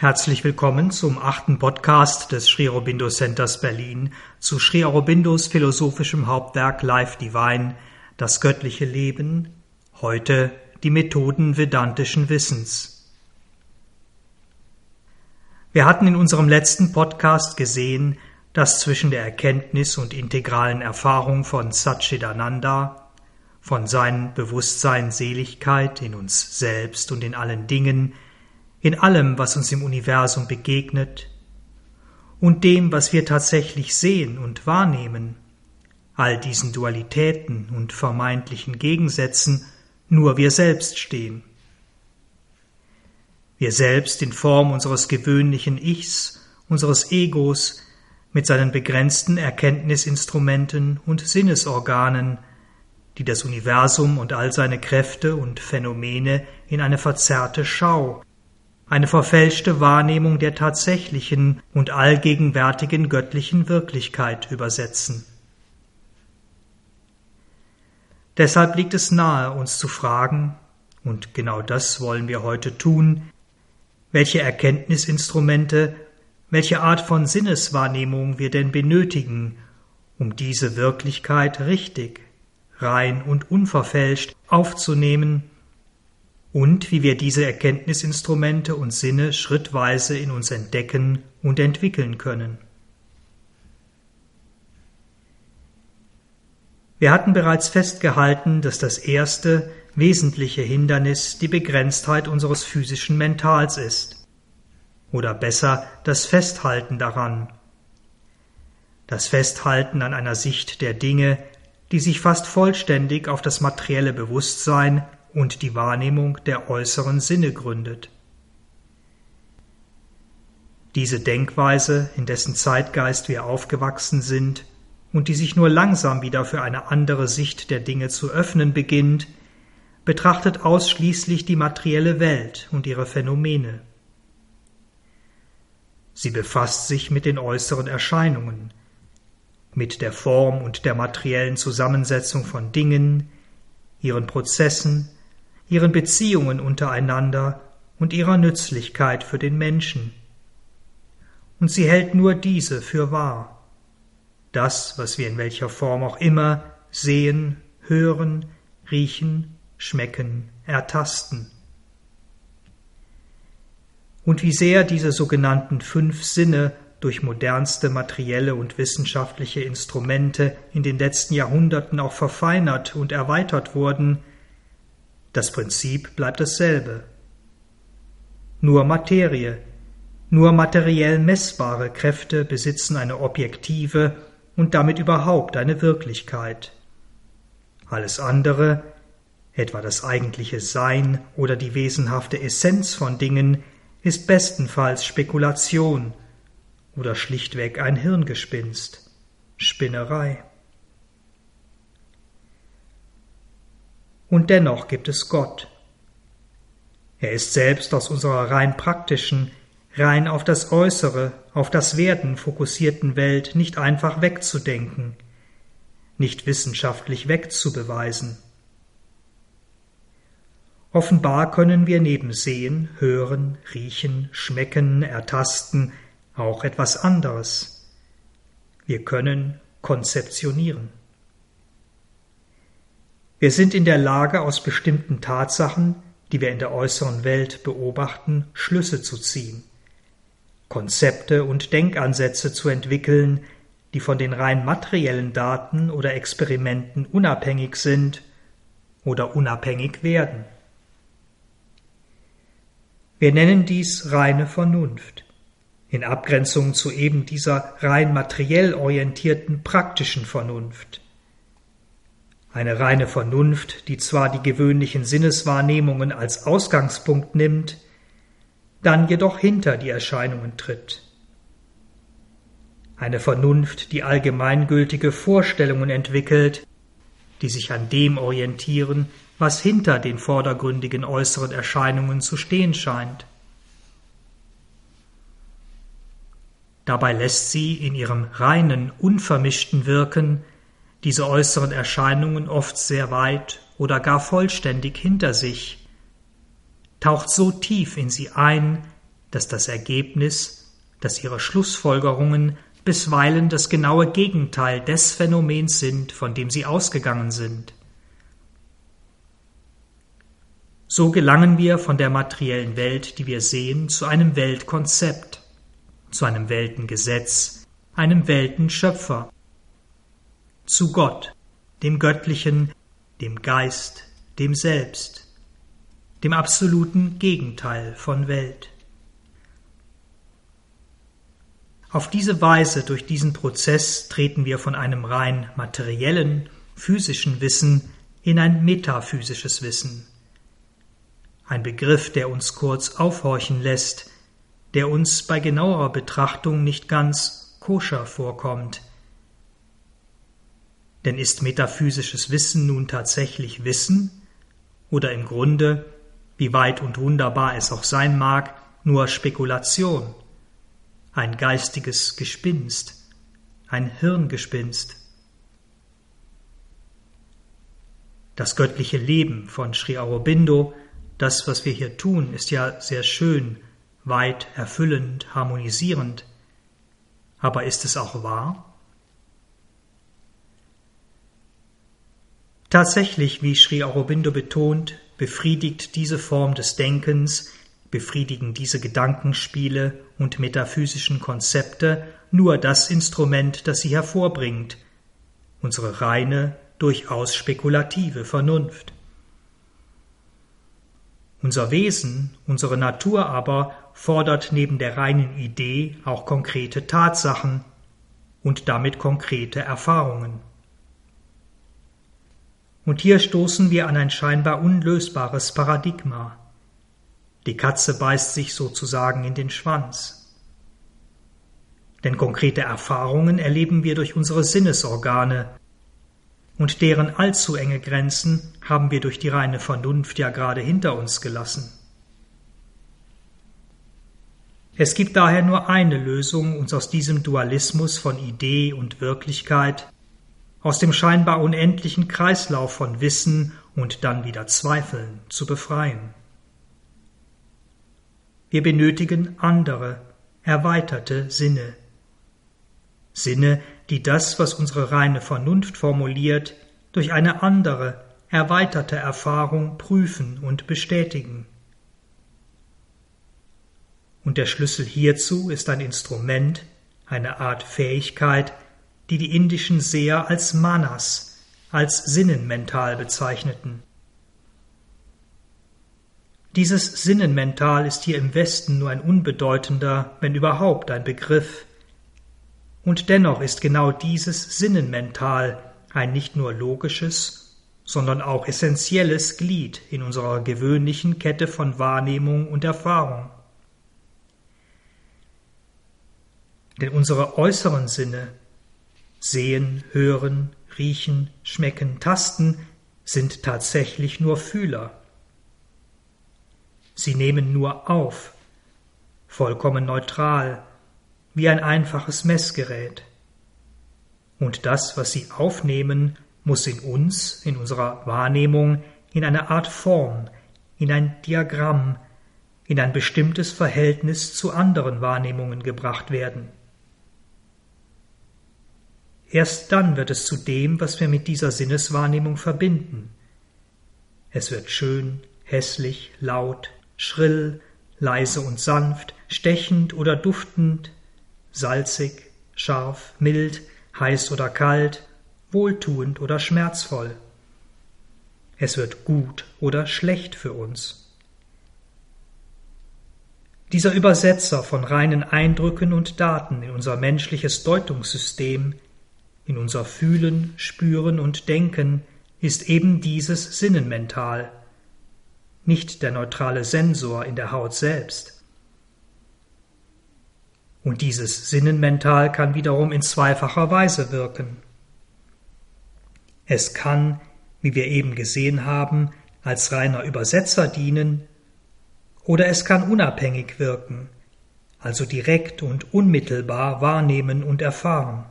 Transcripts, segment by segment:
Herzlich willkommen zum achten Podcast des Sri Aurobindo Centers Berlin zu Sri Aurobindos philosophischem Hauptwerk Life Divine, das göttliche Leben, heute die Methoden vedantischen Wissens. Wir hatten in unserem letzten Podcast gesehen, dass zwischen der Erkenntnis und integralen Erfahrung von Satchidananda, von seinem Bewusstsein Seligkeit in uns selbst und in allen Dingen, in allem, was uns im Universum begegnet und dem, was wir tatsächlich sehen und wahrnehmen, all diesen Dualitäten und vermeintlichen Gegensätzen nur wir selbst stehen. Wir selbst in Form unseres gewöhnlichen Ichs, unseres Egos, mit seinen begrenzten Erkenntnisinstrumenten und Sinnesorganen, die das Universum und all seine Kräfte und Phänomene in eine verzerrte Schau, eine verfälschte Wahrnehmung der tatsächlichen und allgegenwärtigen göttlichen Wirklichkeit übersetzen. Deshalb liegt es nahe, uns zu fragen, und genau das wollen wir heute tun, welche Erkenntnisinstrumente, welche Art von Sinneswahrnehmung wir denn benötigen, um diese Wirklichkeit richtig, rein und unverfälscht aufzunehmen und wie wir diese Erkenntnisinstrumente und Sinne schrittweise in uns entdecken und entwickeln können. Wir hatten bereits festgehalten, dass das erste wesentliche Hindernis die Begrenztheit unseres physischen Mentals ist, oder besser das Festhalten daran. Das Festhalten an einer Sicht der Dinge, die sich fast vollständig auf das materielle Bewusstsein und die Wahrnehmung der äußeren Sinne gründet. Diese Denkweise, in dessen Zeitgeist wir aufgewachsen sind und die sich nur langsam wieder für eine andere Sicht der Dinge zu öffnen beginnt, betrachtet ausschließlich die materielle Welt und ihre Phänomene. Sie befasst sich mit den äußeren Erscheinungen, mit der Form und der materiellen Zusammensetzung von Dingen, ihren Prozessen, ihren Beziehungen untereinander und ihrer Nützlichkeit für den Menschen. Und sie hält nur diese für wahr. Das, was wir in welcher Form auch immer sehen, hören, riechen, schmecken, ertasten. Und wie sehr diese sogenannten fünf Sinne durch modernste materielle und wissenschaftliche Instrumente in den letzten Jahrhunderten auch verfeinert und erweitert wurden, das Prinzip bleibt dasselbe. Nur Materie, nur materiell messbare Kräfte besitzen eine objektive und damit überhaupt eine Wirklichkeit. Alles andere, etwa das eigentliche Sein oder die wesenhafte Essenz von Dingen, ist bestenfalls Spekulation oder schlichtweg ein Hirngespinst, Spinnerei. Und dennoch gibt es Gott. Er ist selbst aus unserer rein praktischen, rein auf das Äußere, auf das Werden fokussierten Welt nicht einfach wegzudenken, nicht wissenschaftlich wegzubeweisen. Offenbar können wir neben Sehen, Hören, Riechen, Schmecken, Ertasten auch etwas anderes. Wir können konzeptionieren. Wir sind in der Lage, aus bestimmten Tatsachen, die wir in der äußeren Welt beobachten, Schlüsse zu ziehen, Konzepte und Denkansätze zu entwickeln, die von den rein materiellen Daten oder Experimenten unabhängig sind oder unabhängig werden. Wir nennen dies reine Vernunft, in Abgrenzung zu eben dieser rein materiell orientierten praktischen Vernunft eine reine Vernunft, die zwar die gewöhnlichen Sinneswahrnehmungen als Ausgangspunkt nimmt, dann jedoch hinter die Erscheinungen tritt. Eine Vernunft, die allgemeingültige Vorstellungen entwickelt, die sich an dem orientieren, was hinter den vordergründigen äußeren Erscheinungen zu stehen scheint. Dabei lässt sie in ihrem reinen, unvermischten Wirken diese äußeren Erscheinungen oft sehr weit oder gar vollständig hinter sich, taucht so tief in sie ein, dass das Ergebnis, dass ihre Schlussfolgerungen bisweilen das genaue Gegenteil des Phänomens sind, von dem sie ausgegangen sind. So gelangen wir von der materiellen Welt, die wir sehen, zu einem Weltkonzept, zu einem Weltengesetz, einem Weltenschöpfer, zu Gott, dem Göttlichen, dem Geist, dem Selbst, dem absoluten Gegenteil von Welt. Auf diese Weise, durch diesen Prozess, treten wir von einem rein materiellen, physischen Wissen in ein metaphysisches Wissen. Ein Begriff, der uns kurz aufhorchen lässt, der uns bei genauerer Betrachtung nicht ganz koscher vorkommt. Denn ist metaphysisches Wissen nun tatsächlich Wissen oder im Grunde, wie weit und wunderbar es auch sein mag, nur Spekulation? ein geistiges Gespinst, ein Hirngespinst. Das göttliche Leben von Sri Aurobindo, das, was wir hier tun, ist ja sehr schön, weit erfüllend, harmonisierend. Aber ist es auch wahr? Tatsächlich, wie Sri Aurobindo betont, befriedigt diese Form des Denkens befriedigen diese Gedankenspiele und metaphysischen Konzepte nur das Instrument, das sie hervorbringt, unsere reine, durchaus spekulative Vernunft. Unser Wesen, unsere Natur aber fordert neben der reinen Idee auch konkrete Tatsachen und damit konkrete Erfahrungen. Und hier stoßen wir an ein scheinbar unlösbares Paradigma. Die Katze beißt sich sozusagen in den Schwanz. Denn konkrete Erfahrungen erleben wir durch unsere Sinnesorgane, und deren allzu enge Grenzen haben wir durch die reine Vernunft ja gerade hinter uns gelassen. Es gibt daher nur eine Lösung, uns aus diesem Dualismus von Idee und Wirklichkeit, aus dem scheinbar unendlichen Kreislauf von Wissen und dann wieder Zweifeln zu befreien. Wir benötigen andere, erweiterte Sinne. Sinne, die das, was unsere reine Vernunft formuliert, durch eine andere, erweiterte Erfahrung prüfen und bestätigen. Und der Schlüssel hierzu ist ein Instrument, eine Art Fähigkeit, die die indischen Seher als Manas, als Sinnenmental bezeichneten. Dieses Sinnenmental ist hier im Westen nur ein unbedeutender, wenn überhaupt ein Begriff. Und dennoch ist genau dieses Sinnenmental ein nicht nur logisches, sondern auch essentielles Glied in unserer gewöhnlichen Kette von Wahrnehmung und Erfahrung. Denn unsere äußeren Sinne Sehen, Hören, Riechen, Schmecken, Tasten sind tatsächlich nur Fühler. Sie nehmen nur auf, vollkommen neutral, wie ein einfaches Messgerät. Und das, was sie aufnehmen, muss in uns, in unserer Wahrnehmung, in eine Art Form, in ein Diagramm, in ein bestimmtes Verhältnis zu anderen Wahrnehmungen gebracht werden. Erst dann wird es zu dem, was wir mit dieser Sinneswahrnehmung verbinden. Es wird schön, hässlich, laut, schrill, leise und sanft, stechend oder duftend, salzig, scharf, mild, heiß oder kalt, wohltuend oder schmerzvoll. Es wird gut oder schlecht für uns. Dieser Übersetzer von reinen Eindrücken und Daten in unser menschliches Deutungssystem, in unser Fühlen, Spüren und Denken, ist eben dieses Sinnenmental, nicht der neutrale Sensor in der Haut selbst. Und dieses Sinnenmental kann wiederum in zweifacher Weise wirken. Es kann, wie wir eben gesehen haben, als reiner Übersetzer dienen, oder es kann unabhängig wirken, also direkt und unmittelbar wahrnehmen und erfahren.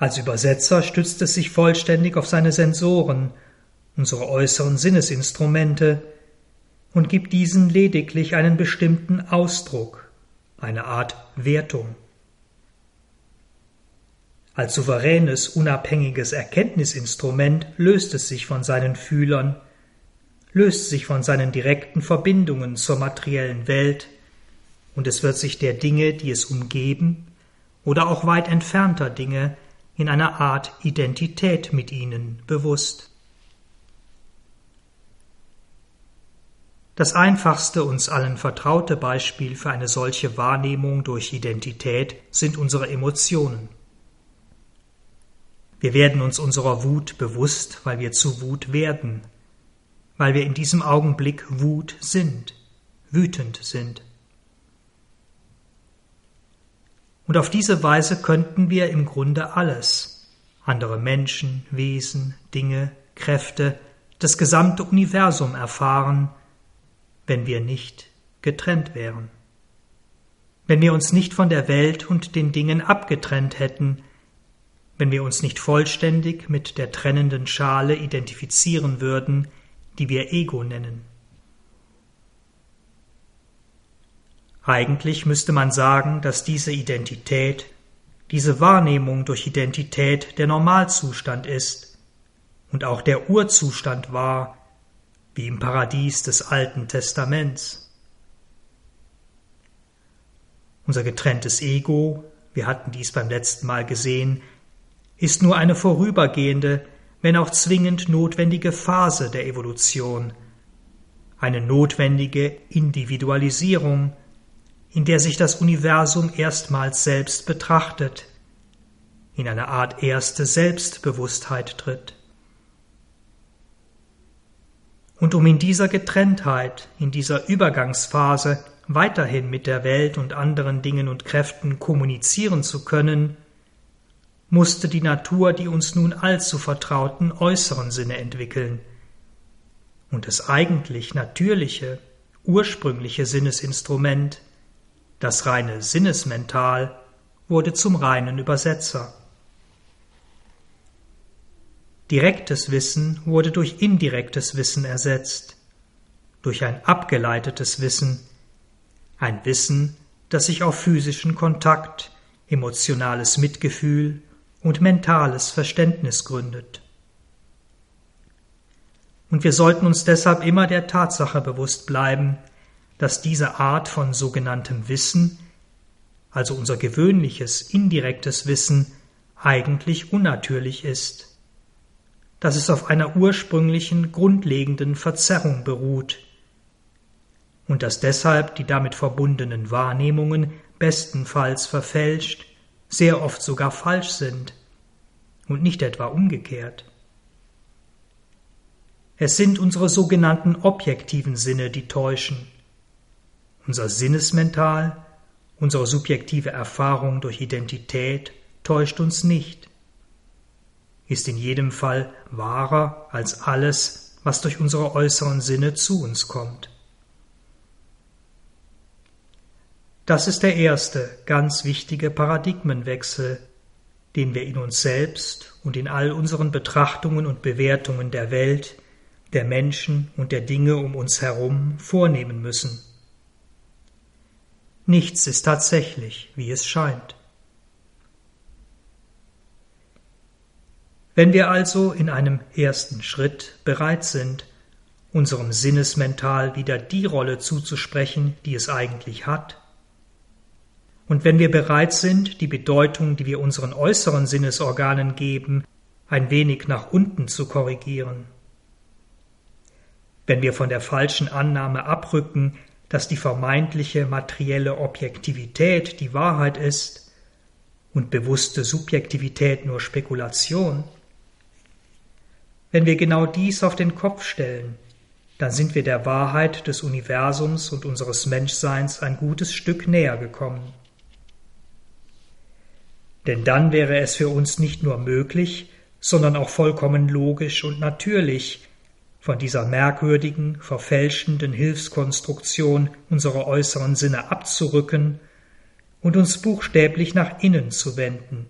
Als Übersetzer stützt es sich vollständig auf seine Sensoren unsere äußeren Sinnesinstrumente, und gibt diesen lediglich einen bestimmten Ausdruck, eine Art Wertung. Als souveränes, unabhängiges Erkenntnisinstrument löst es sich von seinen Fühlern, löst sich von seinen direkten Verbindungen zur materiellen Welt, und es wird sich der Dinge, die es umgeben, oder auch weit entfernter Dinge in einer Art Identität mit ihnen bewusst. Das einfachste uns allen vertraute Beispiel für eine solche Wahrnehmung durch Identität sind unsere Emotionen. Wir werden uns unserer Wut bewusst, weil wir zu Wut werden, weil wir in diesem Augenblick Wut sind, wütend sind. Und auf diese Weise könnten wir im Grunde alles, andere Menschen, Wesen, Dinge, Kräfte, das gesamte Universum erfahren, wenn wir nicht getrennt wären. Wenn wir uns nicht von der Welt und den Dingen abgetrennt hätten, wenn wir uns nicht vollständig mit der trennenden Schale identifizieren würden, die wir Ego nennen. Eigentlich müsste man sagen, dass diese Identität, diese Wahrnehmung durch Identität der Normalzustand ist und auch der Urzustand war, wie im Paradies des Alten Testaments. Unser getrenntes Ego, wir hatten dies beim letzten Mal gesehen, ist nur eine vorübergehende, wenn auch zwingend notwendige Phase der Evolution, eine notwendige Individualisierung, in der sich das Universum erstmals selbst betrachtet, in eine Art erste Selbstbewusstheit tritt. Und um in dieser Getrenntheit, in dieser Übergangsphase weiterhin mit der Welt und anderen Dingen und Kräften kommunizieren zu können, musste die Natur die uns nun allzu vertrauten äußeren Sinne entwickeln. Und das eigentlich natürliche, ursprüngliche Sinnesinstrument, das reine Sinnesmental, wurde zum reinen Übersetzer. Direktes Wissen wurde durch indirektes Wissen ersetzt, durch ein abgeleitetes Wissen, ein Wissen, das sich auf physischen Kontakt, emotionales Mitgefühl und mentales Verständnis gründet. Und wir sollten uns deshalb immer der Tatsache bewusst bleiben, dass diese Art von sogenanntem Wissen, also unser gewöhnliches indirektes Wissen, eigentlich unnatürlich ist, dass es auf einer ursprünglichen grundlegenden Verzerrung beruht und dass deshalb die damit verbundenen Wahrnehmungen bestenfalls verfälscht sehr oft sogar falsch sind und nicht etwa umgekehrt. Es sind unsere sogenannten objektiven Sinne, die täuschen. Unser Sinnesmental, unsere subjektive Erfahrung durch Identität täuscht uns nicht, ist in jedem Fall wahrer als alles, was durch unsere äußeren Sinne zu uns kommt. Das ist der erste ganz wichtige Paradigmenwechsel, den wir in uns selbst und in all unseren Betrachtungen und Bewertungen der Welt, der Menschen und der Dinge um uns herum vornehmen müssen. Nichts ist tatsächlich, wie es scheint. Wenn wir also in einem ersten Schritt bereit sind, unserem Sinnesmental wieder die Rolle zuzusprechen, die es eigentlich hat, und wenn wir bereit sind, die Bedeutung, die wir unseren äußeren Sinnesorganen geben, ein wenig nach unten zu korrigieren. Wenn wir von der falschen Annahme abrücken, dass die vermeintliche materielle Objektivität die Wahrheit ist und bewusste Subjektivität nur Spekulation, wenn wir genau dies auf den Kopf stellen, dann sind wir der Wahrheit des Universums und unseres Menschseins ein gutes Stück näher gekommen. Denn dann wäre es für uns nicht nur möglich, sondern auch vollkommen logisch und natürlich, von dieser merkwürdigen, verfälschenden Hilfskonstruktion unserer äußeren Sinne abzurücken und uns buchstäblich nach innen zu wenden,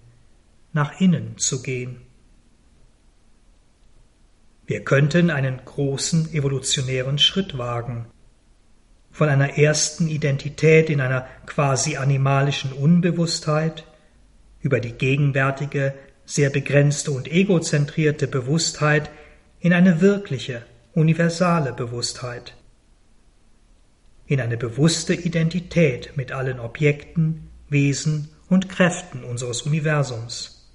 nach innen zu gehen. Wir könnten einen großen evolutionären Schritt wagen, von einer ersten Identität in einer quasi animalischen Unbewusstheit über die gegenwärtige, sehr begrenzte und egozentrierte Bewusstheit in eine wirkliche, universale Bewusstheit, in eine bewusste Identität mit allen Objekten, Wesen und Kräften unseres Universums.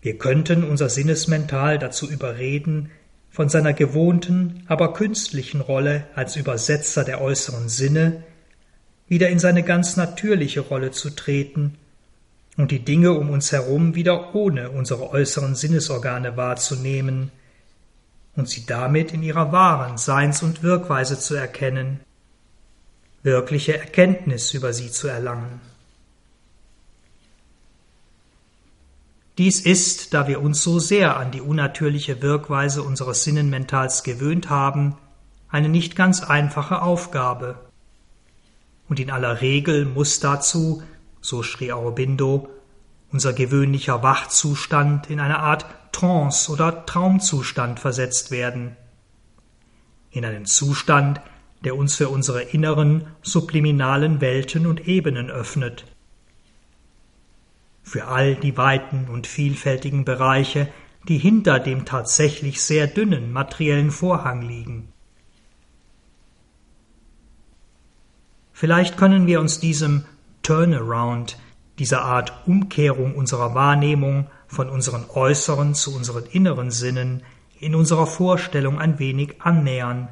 Wir könnten unser Sinnesmental dazu überreden, von seiner gewohnten, aber künstlichen Rolle als Übersetzer der äußeren Sinne wieder in seine ganz natürliche Rolle zu treten und die Dinge um uns herum wieder ohne unsere äußeren Sinnesorgane wahrzunehmen und sie damit in ihrer wahren Seins- und Wirkweise zu erkennen, wirkliche Erkenntnis über sie zu erlangen. Dies ist, da wir uns so sehr an die unnatürliche Wirkweise unseres Sinnenmentals gewöhnt haben, eine nicht ganz einfache Aufgabe. Und in aller Regel muss dazu, so schrie Aurobindo, unser gewöhnlicher Wachzustand in eine Art Trance oder Traumzustand versetzt werden. In einen Zustand, der uns für unsere inneren, subliminalen Welten und Ebenen öffnet für all die weiten und vielfältigen Bereiche, die hinter dem tatsächlich sehr dünnen materiellen Vorhang liegen. Vielleicht können wir uns diesem Turnaround, dieser Art Umkehrung unserer Wahrnehmung von unseren äußeren zu unseren inneren Sinnen in unserer Vorstellung ein wenig annähern.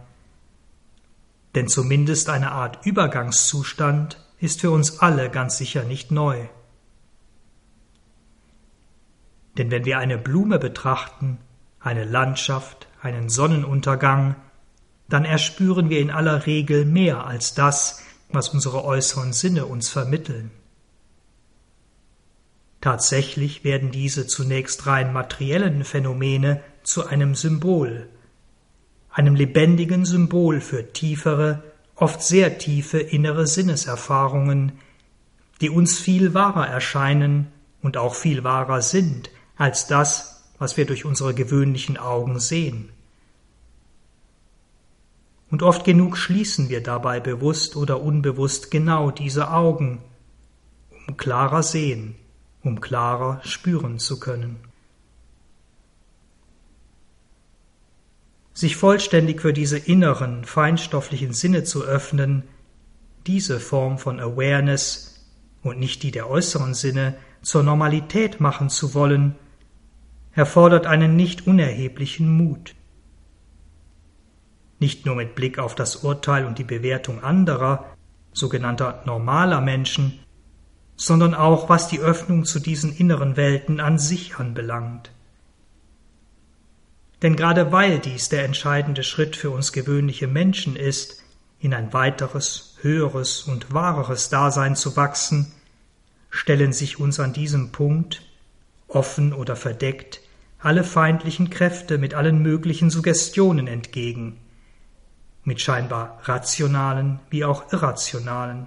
Denn zumindest eine Art Übergangszustand ist für uns alle ganz sicher nicht neu. Denn wenn wir eine Blume betrachten, eine Landschaft, einen Sonnenuntergang, dann erspüren wir in aller Regel mehr als das, was unsere äußeren Sinne uns vermitteln. Tatsächlich werden diese zunächst rein materiellen Phänomene zu einem Symbol, einem lebendigen Symbol für tiefere, oft sehr tiefe innere Sinneserfahrungen, die uns viel wahrer erscheinen und auch viel wahrer sind als das, was wir durch unsere gewöhnlichen Augen sehen. Und oft genug schließen wir dabei bewusst oder unbewusst genau diese Augen, um klarer sehen, um klarer spüren zu können. Sich vollständig für diese inneren, feinstofflichen Sinne zu öffnen, diese Form von Awareness und nicht die der äußeren Sinne zur Normalität machen zu wollen, erfordert einen nicht unerheblichen Mut. Nicht nur mit Blick auf das Urteil und die Bewertung anderer, sogenannter normaler Menschen, sondern auch was die Öffnung zu diesen inneren Welten an sich anbelangt. Denn gerade weil dies der entscheidende Schritt für uns gewöhnliche Menschen ist, in ein weiteres, höheres und wahreres Dasein zu wachsen, stellen sich uns an diesem Punkt, offen oder verdeckt, alle feindlichen Kräfte mit allen möglichen Suggestionen entgegen, mit scheinbar rationalen wie auch irrationalen.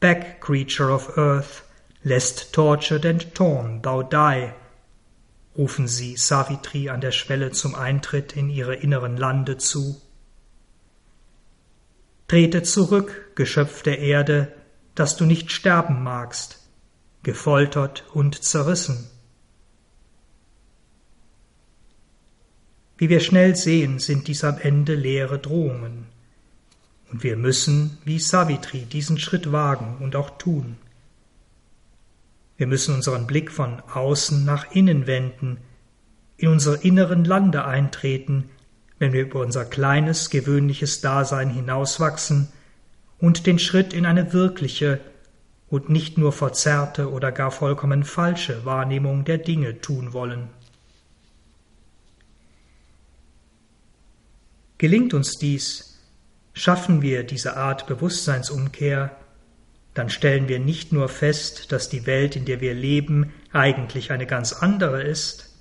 Back, creature of earth, lest tortured and torn thou die, rufen sie Savitri an der Schwelle zum Eintritt in ihre inneren Lande zu. Trete zurück, Geschöpf der Erde, dass du nicht sterben magst, gefoltert und zerrissen. Wie wir schnell sehen, sind dies am Ende leere Drohungen. Und wir müssen, wie Savitri, diesen Schritt wagen und auch tun. Wir müssen unseren Blick von außen nach innen wenden, in unsere inneren Lande eintreten, wenn wir über unser kleines, gewöhnliches Dasein hinauswachsen und den Schritt in eine wirkliche und nicht nur verzerrte oder gar vollkommen falsche Wahrnehmung der Dinge tun wollen. Gelingt uns dies, schaffen wir diese Art Bewusstseinsumkehr, dann stellen wir nicht nur fest, dass die Welt, in der wir leben, eigentlich eine ganz andere ist,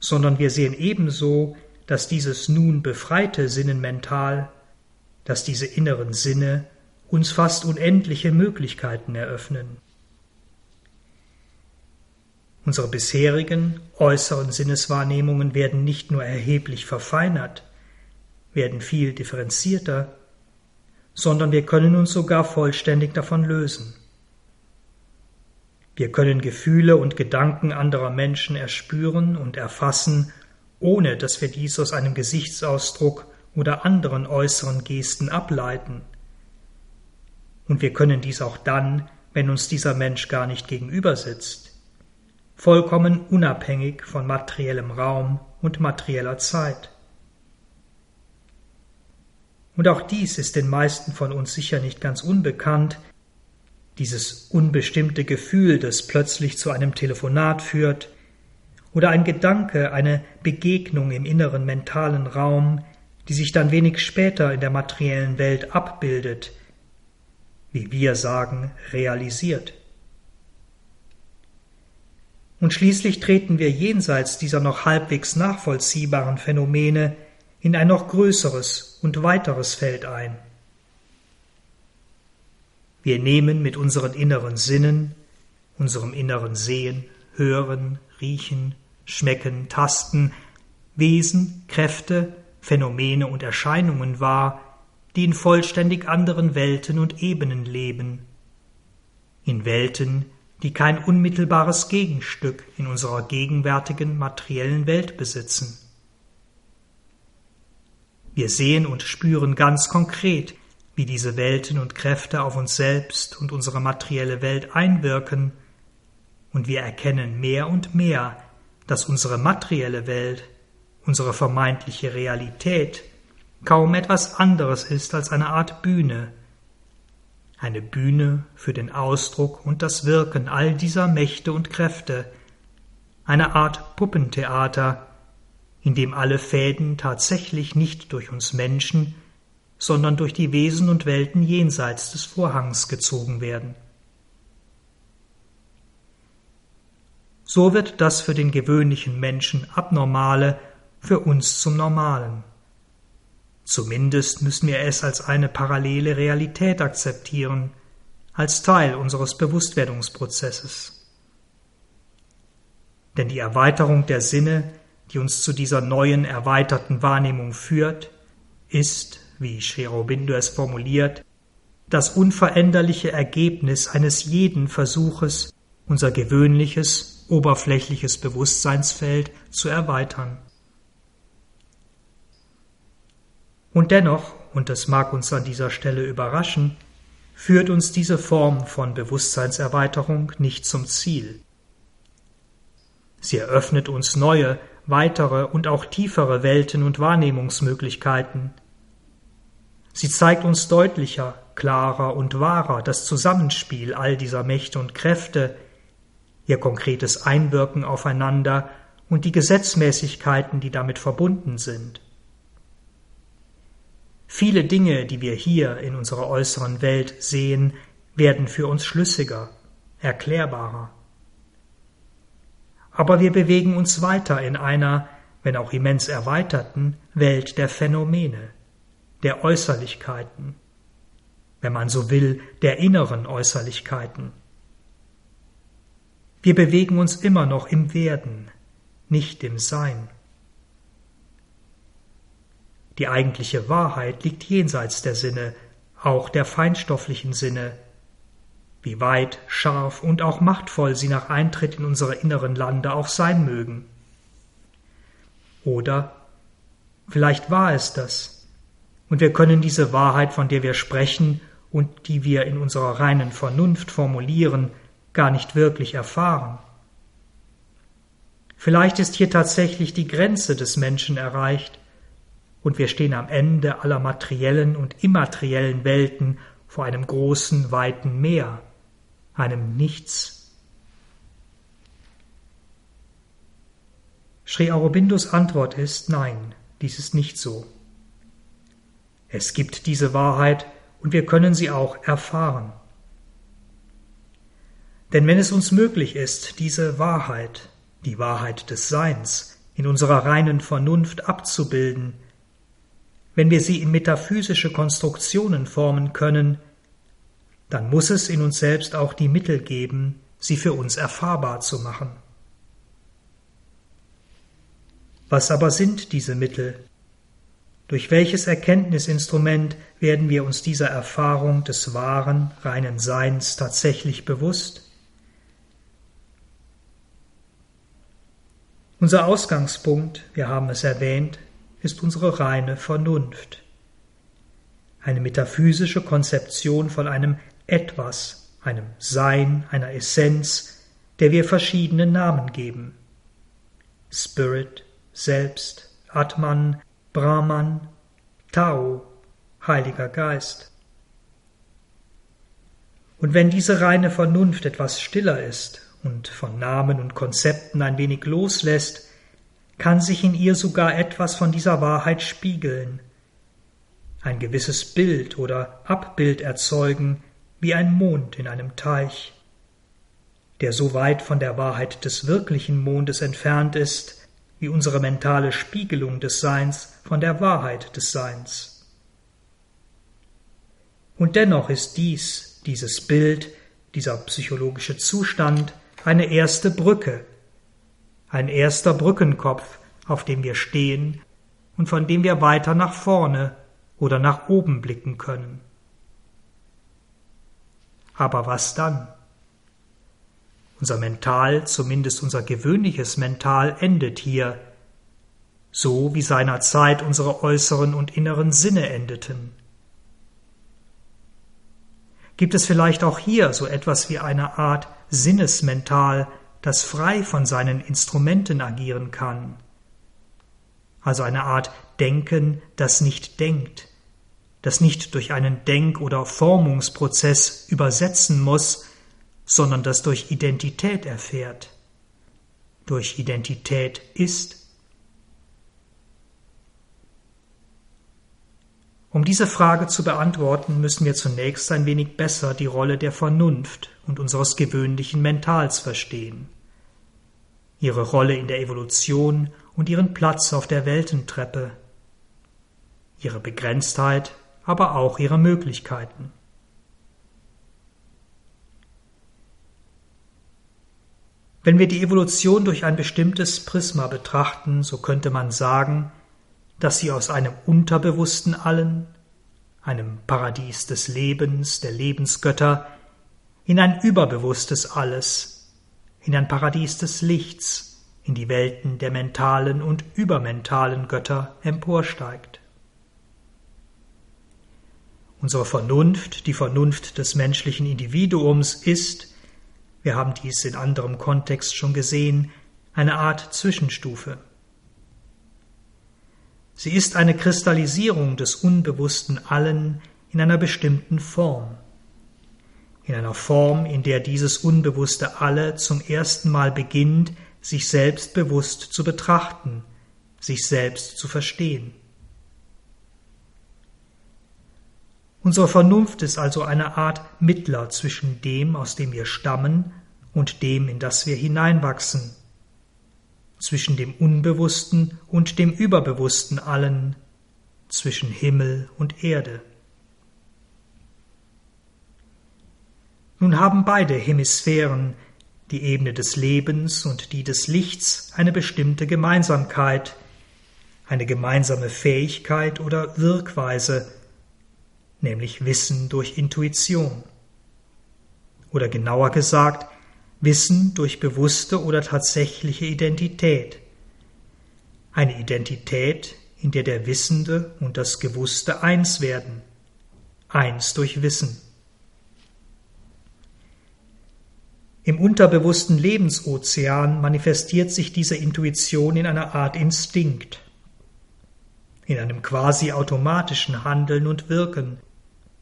sondern wir sehen ebenso, dass dieses nun befreite Sinnenmental, dass diese inneren Sinne uns fast unendliche Möglichkeiten eröffnen. Unsere bisherigen äußeren Sinneswahrnehmungen werden nicht nur erheblich verfeinert, werden viel differenzierter, sondern wir können uns sogar vollständig davon lösen. Wir können Gefühle und Gedanken anderer Menschen erspüren und erfassen, ohne dass wir dies aus einem Gesichtsausdruck oder anderen äußeren Gesten ableiten. Und wir können dies auch dann, wenn uns dieser Mensch gar nicht gegenüber sitzt, vollkommen unabhängig von materiellem Raum und materieller Zeit. Und auch dies ist den meisten von uns sicher nicht ganz unbekannt, dieses unbestimmte Gefühl, das plötzlich zu einem Telefonat führt, oder ein Gedanke, eine Begegnung im inneren mentalen Raum, die sich dann wenig später in der materiellen Welt abbildet, wie wir sagen, realisiert. Und schließlich treten wir jenseits dieser noch halbwegs nachvollziehbaren Phänomene in ein noch größeres und weiteres Feld ein. Wir nehmen mit unseren inneren Sinnen, unserem inneren Sehen, Hören, Riechen, Schmecken, Tasten, Wesen, Kräfte, Phänomene und Erscheinungen wahr, die in vollständig anderen Welten und Ebenen leben, in Welten, die kein unmittelbares Gegenstück in unserer gegenwärtigen materiellen Welt besitzen. Wir sehen und spüren ganz konkret, wie diese Welten und Kräfte auf uns selbst und unsere materielle Welt einwirken, und wir erkennen mehr und mehr, dass unsere materielle Welt, unsere vermeintliche Realität, kaum etwas anderes ist als eine Art Bühne, eine Bühne für den Ausdruck und das Wirken all dieser Mächte und Kräfte, eine Art Puppentheater, in dem alle Fäden tatsächlich nicht durch uns Menschen, sondern durch die Wesen und Welten jenseits des Vorhangs gezogen werden. So wird das für den gewöhnlichen Menschen Abnormale für uns zum Normalen. Zumindest müssen wir es als eine parallele Realität akzeptieren, als Teil unseres Bewusstwerdungsprozesses. Denn die Erweiterung der Sinne, die uns zu dieser neuen erweiterten Wahrnehmung führt, ist wie Sri Aurobindo es formuliert, das unveränderliche Ergebnis eines jeden Versuches, unser gewöhnliches, oberflächliches Bewusstseinsfeld zu erweitern. Und dennoch, und das mag uns an dieser Stelle überraschen, führt uns diese Form von Bewusstseinserweiterung nicht zum Ziel. Sie eröffnet uns neue, weitere und auch tiefere Welten und Wahrnehmungsmöglichkeiten, Sie zeigt uns deutlicher, klarer und wahrer das Zusammenspiel all dieser Mächte und Kräfte, ihr konkretes Einwirken aufeinander und die Gesetzmäßigkeiten, die damit verbunden sind. Viele Dinge, die wir hier in unserer äußeren Welt sehen, werden für uns schlüssiger, erklärbarer. Aber wir bewegen uns weiter in einer, wenn auch immens erweiterten, Welt der Phänomene der Äußerlichkeiten, wenn man so will, der inneren Äußerlichkeiten. Wir bewegen uns immer noch im Werden, nicht im Sein. Die eigentliche Wahrheit liegt jenseits der Sinne, auch der feinstofflichen Sinne, wie weit, scharf und auch machtvoll sie nach Eintritt in unsere inneren Lande auch sein mögen. Oder vielleicht war es das, und wir können diese Wahrheit, von der wir sprechen und die wir in unserer reinen Vernunft formulieren, gar nicht wirklich erfahren. Vielleicht ist hier tatsächlich die Grenze des Menschen erreicht, und wir stehen am Ende aller materiellen und immateriellen Welten vor einem großen, weiten Meer, einem Nichts. Sri Aurobindos Antwort ist Nein, dies ist nicht so. Es gibt diese Wahrheit und wir können sie auch erfahren. Denn wenn es uns möglich ist, diese Wahrheit, die Wahrheit des Seins, in unserer reinen Vernunft abzubilden, wenn wir sie in metaphysische Konstruktionen formen können, dann muss es in uns selbst auch die Mittel geben, sie für uns erfahrbar zu machen. Was aber sind diese Mittel? Durch welches Erkenntnisinstrument werden wir uns dieser Erfahrung des wahren, reinen Seins tatsächlich bewusst? Unser Ausgangspunkt, wir haben es erwähnt, ist unsere reine Vernunft. Eine metaphysische Konzeption von einem Etwas, einem Sein, einer Essenz, der wir verschiedene Namen geben. Spirit, Selbst, Atman, Brahman, Tao, Heiliger Geist. Und wenn diese reine Vernunft etwas stiller ist und von Namen und Konzepten ein wenig loslässt, kann sich in ihr sogar etwas von dieser Wahrheit spiegeln, ein gewisses Bild oder Abbild erzeugen, wie ein Mond in einem Teich, der so weit von der Wahrheit des wirklichen Mondes entfernt ist, wie unsere mentale Spiegelung des Seins von der Wahrheit des Seins. Und dennoch ist dies, dieses Bild, dieser psychologische Zustand eine erste Brücke, ein erster Brückenkopf, auf dem wir stehen und von dem wir weiter nach vorne oder nach oben blicken können. Aber was dann? Unser Mental, zumindest unser gewöhnliches Mental, endet hier, so wie seinerzeit unsere äußeren und inneren Sinne endeten. Gibt es vielleicht auch hier so etwas wie eine Art Sinnesmental, das frei von seinen Instrumenten agieren kann? Also eine Art Denken, das nicht denkt, das nicht durch einen Denk- oder Formungsprozess übersetzen muss, sondern das durch Identität erfährt, durch Identität ist. Um diese Frage zu beantworten, müssen wir zunächst ein wenig besser die Rolle der Vernunft und unseres gewöhnlichen Mentals verstehen, ihre Rolle in der Evolution und ihren Platz auf der Weltentreppe, ihre Begrenztheit, aber auch ihre Möglichkeiten. Wenn wir die Evolution durch ein bestimmtes Prisma betrachten, so könnte man sagen, dass sie aus einem unterbewussten Allen, einem Paradies des Lebens, der Lebensgötter, in ein überbewusstes Alles, in ein Paradies des Lichts, in die Welten der mentalen und übermentalen Götter emporsteigt. Unsere Vernunft, die Vernunft des menschlichen Individuums ist, wir haben dies in anderem Kontext schon gesehen, eine Art Zwischenstufe. Sie ist eine Kristallisierung des unbewussten Allen in einer bestimmten Form. In einer Form, in der dieses unbewusste Alle zum ersten Mal beginnt, sich selbst bewusst zu betrachten, sich selbst zu verstehen. Unsere Vernunft ist also eine Art Mittler zwischen dem, aus dem wir stammen, und dem, in das wir hineinwachsen, zwischen dem Unbewussten und dem Überbewussten allen, zwischen Himmel und Erde. Nun haben beide Hemisphären, die Ebene des Lebens und die des Lichts, eine bestimmte Gemeinsamkeit, eine gemeinsame Fähigkeit oder Wirkweise, nämlich Wissen durch Intuition. Oder genauer gesagt, Wissen durch bewusste oder tatsächliche Identität. Eine Identität, in der der Wissende und das Gewusste eins werden. Eins durch Wissen. Im unterbewussten Lebensozean manifestiert sich diese Intuition in einer Art Instinkt, in einem quasi automatischen Handeln und Wirken,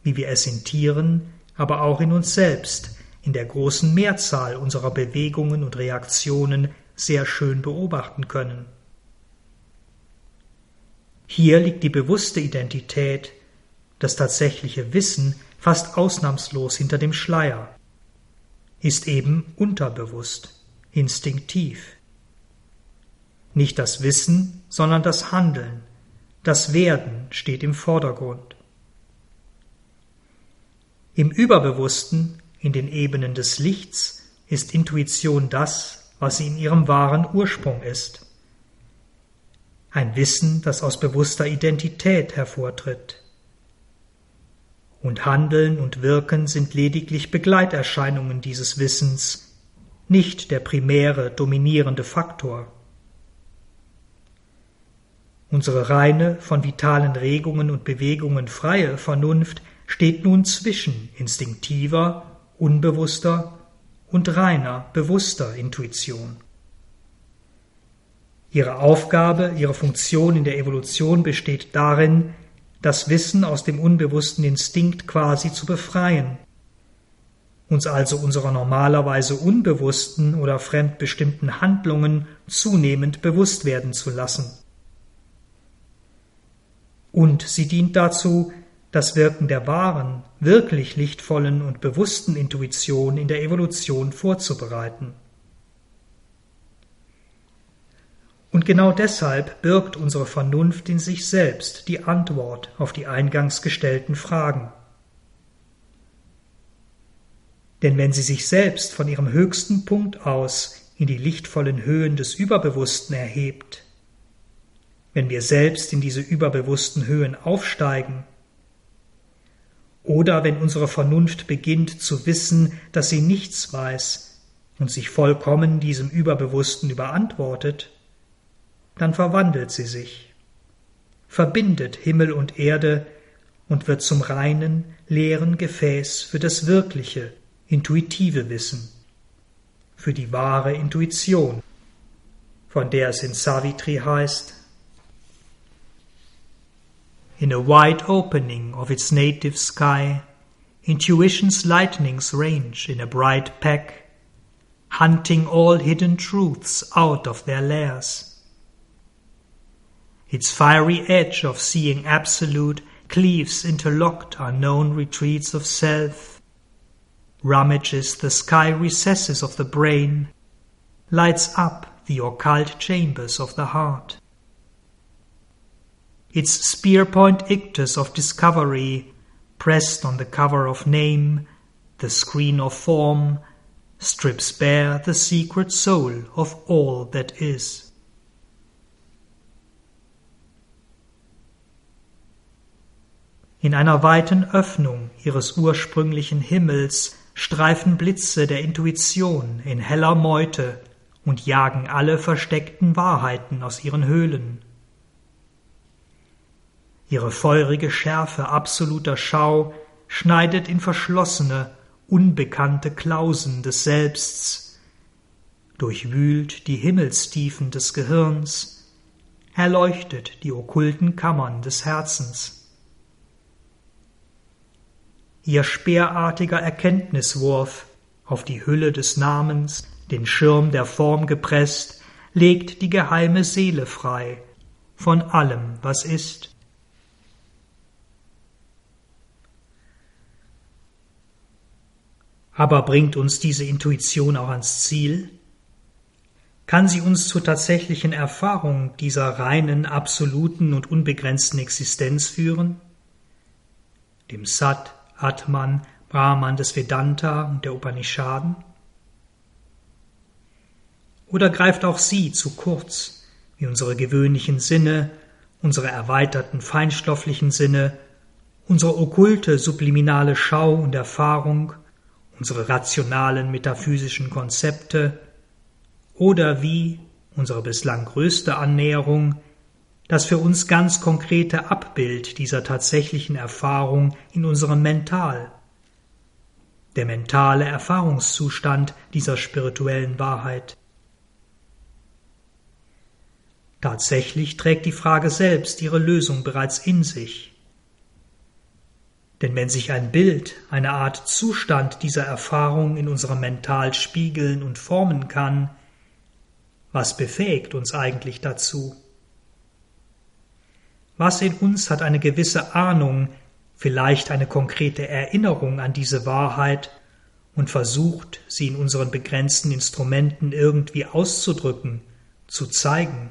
wie wir es in Tieren, aber auch in uns selbst in der großen Mehrzahl unserer Bewegungen und Reaktionen sehr schön beobachten können. Hier liegt die bewusste Identität, das tatsächliche Wissen fast ausnahmslos hinter dem Schleier, ist eben unterbewusst, instinktiv. Nicht das Wissen, sondern das Handeln, das Werden steht im Vordergrund. Im Überbewussten in den Ebenen des Lichts ist Intuition das, was sie in ihrem wahren Ursprung ist. ein Wissen, das aus bewusster Identität hervortritt. Und Handeln und Wirken sind lediglich Begleiterscheinungen dieses Wissens, nicht der primäre dominierende Faktor. Unsere reine, von vitalen Regungen und Bewegungen freie Vernunft steht nun zwischen instinktiver, unbewusster und reiner, bewusster Intuition. Ihre Aufgabe, ihre Funktion in der Evolution besteht darin, das Wissen aus dem unbewussten Instinkt quasi zu befreien, uns also unserer normalerweise unbewussten oder fremdbestimmten Handlungen zunehmend bewusst werden zu lassen. Und sie dient dazu, das Wirken der wahren, wirklich lichtvollen und bewussten Intuition in der Evolution vorzubereiten. Und genau deshalb birgt unsere Vernunft in sich selbst die Antwort auf die eingangs gestellten Fragen. Denn wenn sie sich selbst von ihrem höchsten Punkt aus in die lichtvollen Höhen des Überbewussten erhebt, wenn wir selbst in diese überbewussten Höhen aufsteigen, oder wenn unsere Vernunft beginnt zu wissen, dass sie nichts weiß und sich vollkommen diesem Überbewussten überantwortet, dann verwandelt sie sich, verbindet Himmel und Erde und wird zum reinen, leeren Gefäß für das wirkliche, intuitive Wissen, für die wahre Intuition, von der es in Savitri heißt, In a wide opening of its native sky, intuition's lightnings range in a bright pack, hunting all hidden truths out of their lairs. Its fiery edge of seeing absolute cleaves interlocked unknown retreats of self, rummages the sky recesses of the brain, lights up the occult chambers of the heart. Its spear point ictus of discovery, pressed on the cover of name, the screen of form, strips bare the secret soul of all that is. In einer weiten Öffnung ihres ursprünglichen Himmels streifen Blitze der Intuition in heller Meute und jagen alle versteckten Wahrheiten aus ihren Höhlen. Ihre feurige Schärfe absoluter Schau schneidet in verschlossene, unbekannte Klausen des Selbsts, durchwühlt die Himmelstiefen des Gehirns, erleuchtet die okkulten Kammern des Herzens. Ihr speerartiger Erkenntniswurf auf die Hülle des Namens, den Schirm der Form gepresst, legt die geheime Seele frei von allem, was ist. Aber bringt uns diese Intuition auch ans Ziel? Kann sie uns zur tatsächlichen Erfahrung dieser reinen, absoluten und unbegrenzten Existenz führen? Dem Sat, Atman, Brahman des Vedanta und der Upanishaden? Oder greift auch sie zu kurz, wie unsere gewöhnlichen Sinne, unsere erweiterten feinstofflichen Sinne, unsere okkulte subliminale Schau und Erfahrung, unsere rationalen metaphysischen Konzepte, oder wie unsere bislang größte Annäherung das für uns ganz konkrete Abbild dieser tatsächlichen Erfahrung in unserem Mental, der mentale Erfahrungszustand dieser spirituellen Wahrheit. Tatsächlich trägt die Frage selbst ihre Lösung bereits in sich. Denn wenn sich ein Bild, eine Art Zustand dieser Erfahrung in unserem Mental spiegeln und formen kann, was befähigt uns eigentlich dazu? Was in uns hat eine gewisse Ahnung, vielleicht eine konkrete Erinnerung an diese Wahrheit und versucht, sie in unseren begrenzten Instrumenten irgendwie auszudrücken, zu zeigen?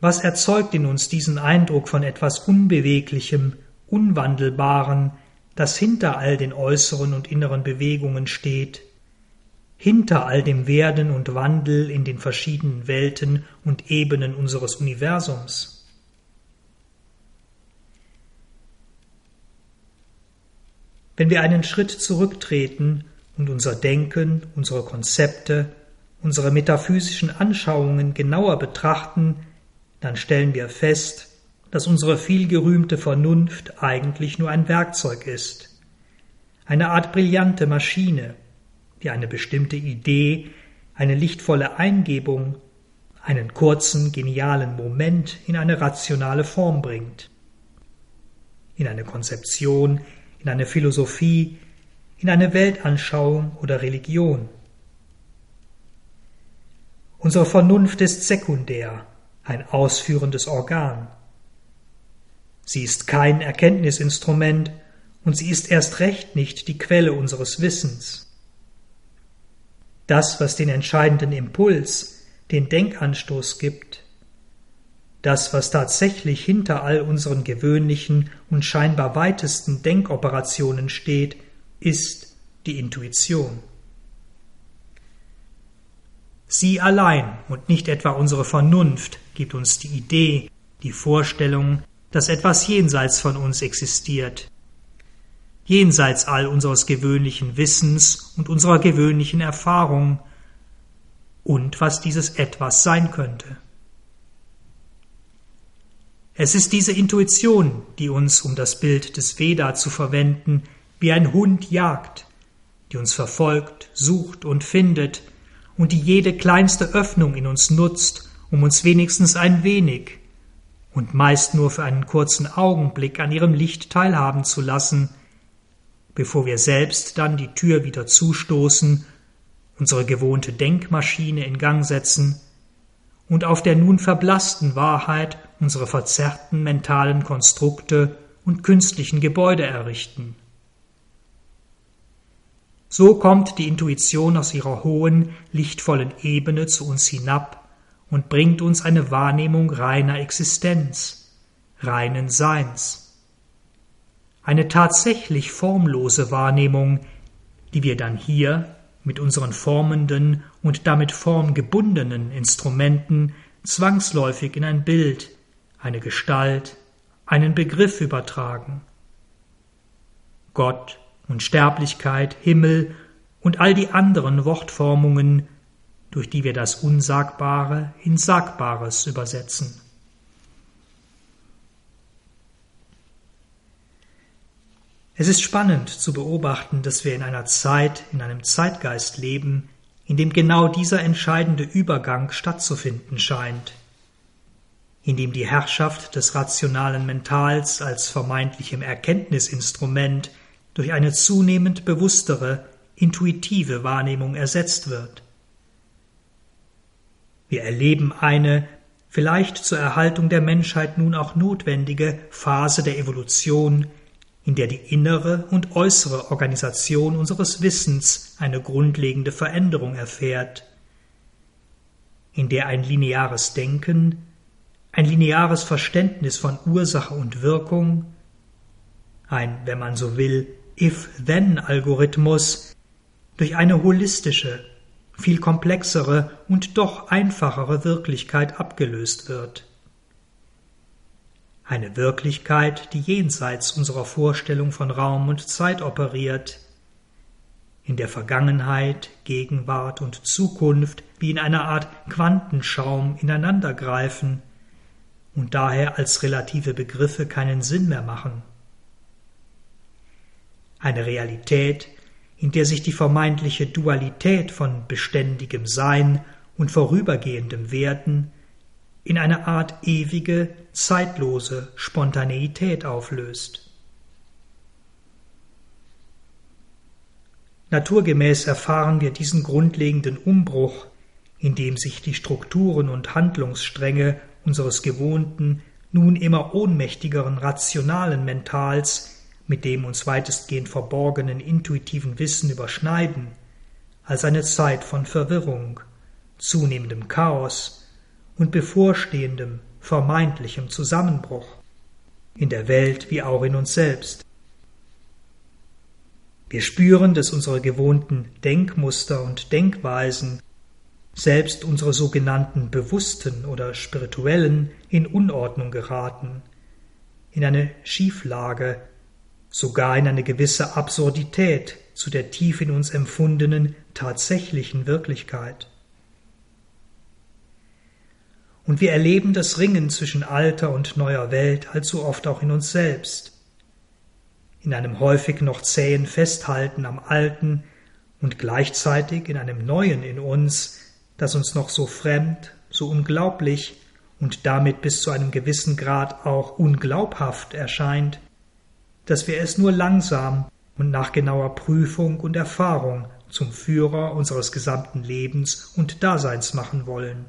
Was erzeugt in uns diesen Eindruck von etwas Unbeweglichem, Unwandelbaren, das hinter all den äußeren und inneren Bewegungen steht, hinter all dem Werden und Wandel in den verschiedenen Welten und Ebenen unseres Universums. Wenn wir einen Schritt zurücktreten und unser Denken, unsere Konzepte, unsere metaphysischen Anschauungen genauer betrachten, dann stellen wir fest, dass unsere vielgerühmte Vernunft eigentlich nur ein Werkzeug ist, eine Art brillante Maschine, die eine bestimmte Idee, eine lichtvolle Eingebung, einen kurzen, genialen Moment in eine rationale Form bringt, in eine Konzeption, in eine Philosophie, in eine Weltanschauung oder Religion. Unsere Vernunft ist sekundär, ein ausführendes Organ. Sie ist kein Erkenntnisinstrument und sie ist erst recht nicht die Quelle unseres Wissens. Das, was den entscheidenden Impuls, den Denkanstoß gibt, das, was tatsächlich hinter all unseren gewöhnlichen und scheinbar weitesten Denkoperationen steht, ist die Intuition. Sie allein und nicht etwa unsere Vernunft gibt uns die Idee, die Vorstellung, dass etwas jenseits von uns existiert, jenseits all unseres gewöhnlichen Wissens und unserer gewöhnlichen Erfahrung und was dieses etwas sein könnte. Es ist diese Intuition, die uns, um das Bild des Veda zu verwenden, wie ein Hund jagt, die uns verfolgt, sucht und findet und die jede kleinste Öffnung in uns nutzt, um uns wenigstens ein wenig und meist nur für einen kurzen Augenblick an ihrem Licht teilhaben zu lassen, bevor wir selbst dann die Tür wieder zustoßen, unsere gewohnte Denkmaschine in Gang setzen und auf der nun verblassten Wahrheit unsere verzerrten mentalen Konstrukte und künstlichen Gebäude errichten. So kommt die Intuition aus ihrer hohen, lichtvollen Ebene zu uns hinab und bringt uns eine Wahrnehmung reiner Existenz, reinen Seins. Eine tatsächlich formlose Wahrnehmung, die wir dann hier mit unseren formenden und damit formgebundenen Instrumenten zwangsläufig in ein Bild, eine Gestalt, einen Begriff übertragen. Gott, Unsterblichkeit, Himmel und all die anderen Wortformungen, durch die wir das Unsagbare in Sagbares übersetzen. Es ist spannend zu beobachten, dass wir in einer Zeit, in einem Zeitgeist leben, in dem genau dieser entscheidende Übergang stattzufinden scheint, in dem die Herrschaft des rationalen Mentals als vermeintlichem Erkenntnisinstrument durch eine zunehmend bewusstere, intuitive Wahrnehmung ersetzt wird. Wir erleben eine, vielleicht zur Erhaltung der Menschheit nun auch notwendige Phase der Evolution, in der die innere und äußere Organisation unseres Wissens eine grundlegende Veränderung erfährt, in der ein lineares Denken, ein lineares Verständnis von Ursache und Wirkung, ein, wenn man so will, If-Then-Algorithmus durch eine holistische, viel komplexere und doch einfachere Wirklichkeit abgelöst wird. Eine Wirklichkeit, die jenseits unserer Vorstellung von Raum und Zeit operiert, in der Vergangenheit, Gegenwart und Zukunft wie in einer Art Quantenschaum ineinandergreifen und daher als relative Begriffe keinen Sinn mehr machen eine Realität, in der sich die vermeintliche Dualität von beständigem Sein und vorübergehendem Werden in eine Art ewige, zeitlose Spontaneität auflöst. Naturgemäß erfahren wir diesen grundlegenden Umbruch, in dem sich die Strukturen und Handlungsstränge unseres gewohnten, nun immer ohnmächtigeren rationalen Mentals mit dem uns weitestgehend verborgenen intuitiven Wissen überschneiden, als eine Zeit von Verwirrung, zunehmendem Chaos und bevorstehendem vermeintlichem Zusammenbruch, in der Welt wie auch in uns selbst. Wir spüren, dass unsere gewohnten Denkmuster und Denkweisen, selbst unsere sogenannten bewussten oder spirituellen, in Unordnung geraten, in eine Schieflage, sogar in eine gewisse Absurdität zu der tief in uns empfundenen tatsächlichen Wirklichkeit. Und wir erleben das Ringen zwischen alter und neuer Welt allzu oft auch in uns selbst. In einem häufig noch zähen Festhalten am Alten und gleichzeitig in einem Neuen in uns, das uns noch so fremd, so unglaublich und damit bis zu einem gewissen Grad auch unglaubhaft erscheint, dass wir es nur langsam und nach genauer Prüfung und Erfahrung zum Führer unseres gesamten Lebens und Daseins machen wollen.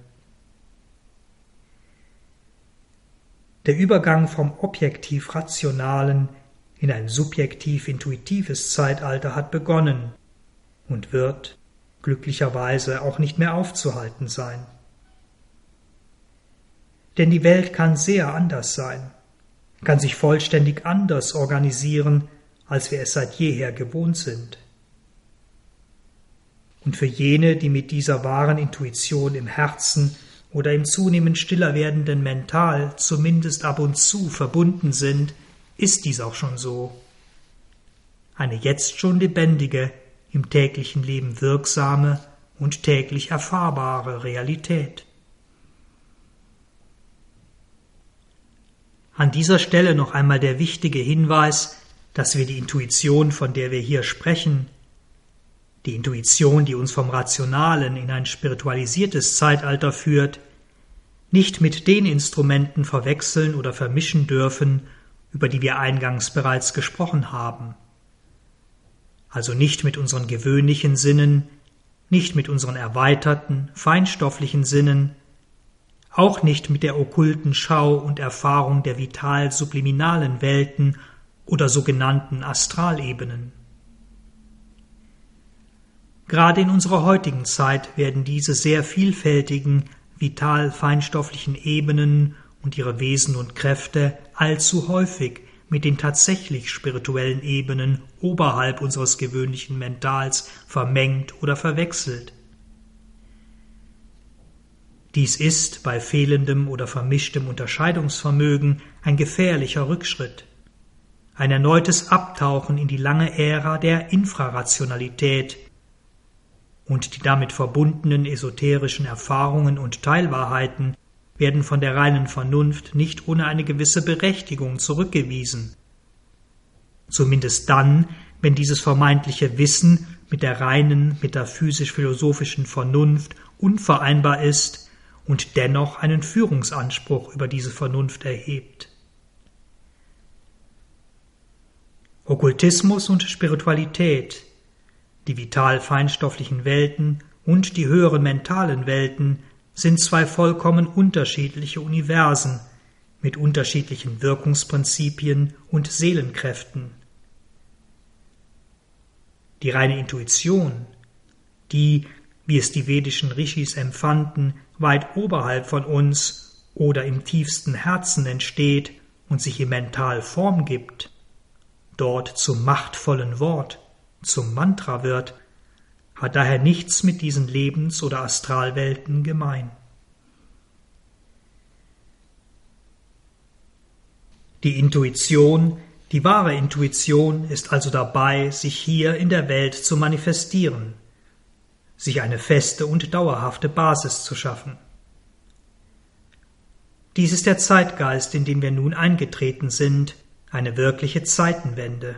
Der Übergang vom objektiv rationalen in ein subjektiv intuitives Zeitalter hat begonnen und wird glücklicherweise auch nicht mehr aufzuhalten sein. Denn die Welt kann sehr anders sein, kann sich vollständig anders organisieren, als wir es seit jeher gewohnt sind. Und für jene, die mit dieser wahren Intuition im Herzen oder im zunehmend stiller werdenden Mental zumindest ab und zu verbunden sind, ist dies auch schon so. Eine jetzt schon lebendige, im täglichen Leben wirksame und täglich erfahrbare Realität. An dieser Stelle noch einmal der wichtige Hinweis, dass wir die Intuition, von der wir hier sprechen, die Intuition, die uns vom Rationalen in ein spiritualisiertes Zeitalter führt, nicht mit den Instrumenten verwechseln oder vermischen dürfen, über die wir eingangs bereits gesprochen haben. Also nicht mit unseren gewöhnlichen Sinnen, nicht mit unseren erweiterten, feinstofflichen Sinnen, auch nicht mit der okkulten Schau und Erfahrung der vital subliminalen Welten oder sogenannten Astralebenen. Gerade in unserer heutigen Zeit werden diese sehr vielfältigen, vital feinstofflichen Ebenen und ihre Wesen und Kräfte allzu häufig mit den tatsächlich spirituellen Ebenen oberhalb unseres gewöhnlichen Mentals vermengt oder verwechselt. Dies ist bei fehlendem oder vermischtem Unterscheidungsvermögen ein gefährlicher Rückschritt, ein erneutes Abtauchen in die lange Ära der Infrarationalität, und die damit verbundenen esoterischen Erfahrungen und Teilwahrheiten werden von der reinen Vernunft nicht ohne eine gewisse Berechtigung zurückgewiesen. Zumindest dann, wenn dieses vermeintliche Wissen mit der reinen metaphysisch-philosophischen Vernunft unvereinbar ist und dennoch einen Führungsanspruch über diese Vernunft erhebt. Okkultismus und Spiritualität, die vital feinstofflichen Welten und die höheren mentalen Welten sind zwei vollkommen unterschiedliche Universen mit unterschiedlichen Wirkungsprinzipien und Seelenkräften. Die reine Intuition, die, wie es die vedischen Rishis empfanden, weit oberhalb von uns oder im tiefsten Herzen entsteht und sich im Mental Form gibt, dort zum machtvollen Wort, zum Mantra wird, hat daher nichts mit diesen Lebens- oder Astralwelten gemein. Die Intuition, die wahre Intuition ist also dabei, sich hier in der Welt zu manifestieren, sich eine feste und dauerhafte Basis zu schaffen. Dies ist der Zeitgeist, in den wir nun eingetreten sind, eine wirkliche Zeitenwende.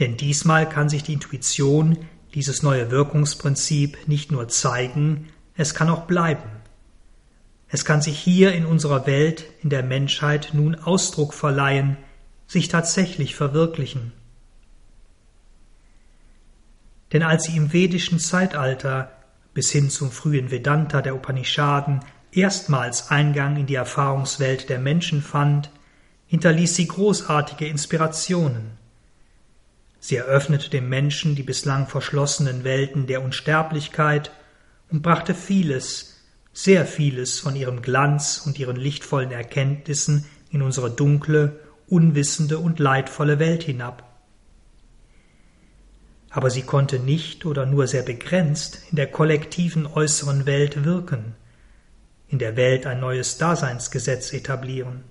Denn diesmal kann sich die Intuition dieses neue Wirkungsprinzip nicht nur zeigen, es kann auch bleiben. Es kann sich hier in unserer Welt, in der Menschheit nun Ausdruck verleihen, sich tatsächlich verwirklichen. Denn als sie im vedischen Zeitalter bis hin zum frühen Vedanta der Upanishaden erstmals Eingang in die Erfahrungswelt der Menschen fand, hinterließ sie großartige Inspirationen. Sie eröffnete dem Menschen die bislang verschlossenen Welten der Unsterblichkeit und brachte vieles, sehr vieles von ihrem Glanz und ihren lichtvollen Erkenntnissen in unsere dunkle, unwissende und leidvolle Welt hinab. Aber sie konnte nicht oder nur sehr begrenzt in der kollektiven äußeren Welt wirken, in der Welt ein neues Daseinsgesetz etablieren.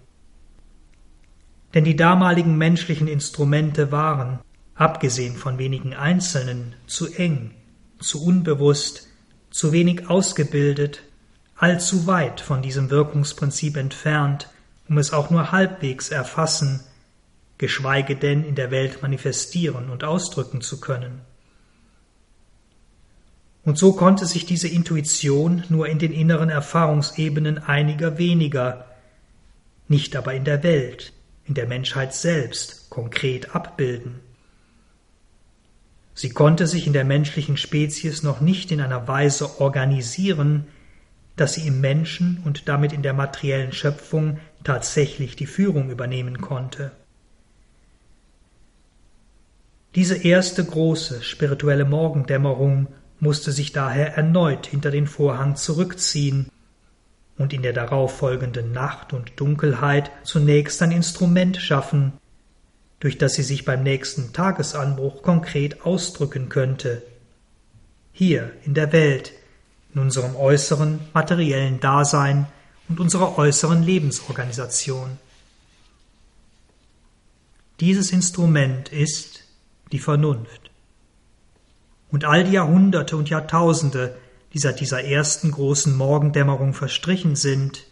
Denn die damaligen menschlichen Instrumente waren, abgesehen von wenigen Einzelnen, zu eng, zu unbewusst, zu wenig ausgebildet, allzu weit von diesem Wirkungsprinzip entfernt, um es auch nur halbwegs erfassen, geschweige denn in der Welt manifestieren und ausdrücken zu können. Und so konnte sich diese Intuition nur in den inneren Erfahrungsebenen einiger weniger, nicht aber in der Welt, in der Menschheit selbst konkret abbilden. Sie konnte sich in der menschlichen Spezies noch nicht in einer Weise organisieren, dass sie im Menschen und damit in der materiellen Schöpfung tatsächlich die Führung übernehmen konnte. Diese erste große spirituelle Morgendämmerung musste sich daher erneut hinter den Vorhang zurückziehen und in der darauf folgenden Nacht und Dunkelheit zunächst ein Instrument schaffen, durch das sie sich beim nächsten Tagesanbruch konkret ausdrücken könnte. Hier in der Welt, in unserem äußeren materiellen Dasein und unserer äußeren Lebensorganisation. Dieses Instrument ist die Vernunft. Und all die Jahrhunderte und Jahrtausende, die seit dieser ersten großen Morgendämmerung verstrichen sind,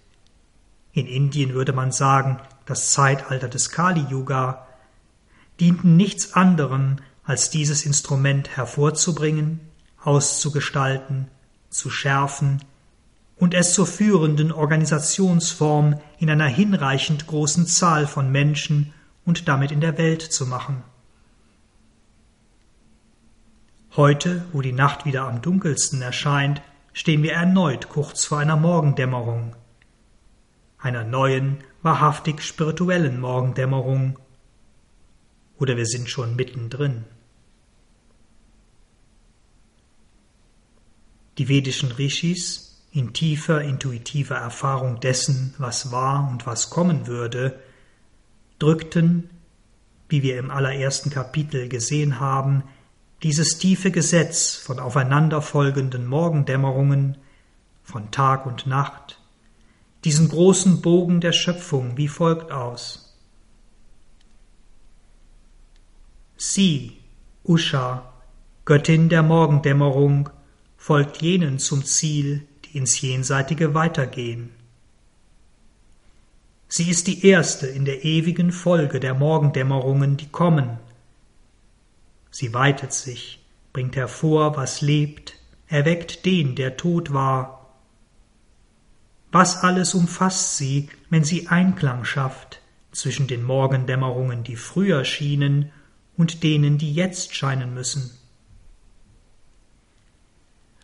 in Indien würde man sagen, das Zeitalter des Kali-Yuga, dienten nichts anderem, als dieses Instrument hervorzubringen, auszugestalten, zu schärfen und es zur führenden Organisationsform in einer hinreichend großen Zahl von Menschen und damit in der Welt zu machen. Heute, wo die Nacht wieder am dunkelsten erscheint, stehen wir erneut kurz vor einer Morgendämmerung, einer neuen, wahrhaftig spirituellen Morgendämmerung, oder wir sind schon mittendrin. Die vedischen Rishis, in tiefer intuitiver Erfahrung dessen, was war und was kommen würde, drückten, wie wir im allerersten Kapitel gesehen haben, dieses tiefe Gesetz von aufeinanderfolgenden Morgendämmerungen, von Tag und Nacht, diesen großen Bogen der Schöpfung wie folgt aus. Sie, Usha, Göttin der Morgendämmerung, folgt jenen zum Ziel, die ins Jenseitige weitergehen. Sie ist die erste in der ewigen Folge der Morgendämmerungen, die kommen. Sie weitet sich, bringt hervor, was lebt, erweckt den, der tot war. Was alles umfasst sie, wenn sie Einklang schafft zwischen den Morgendämmerungen, die früher schienen, und denen, die jetzt scheinen müssen.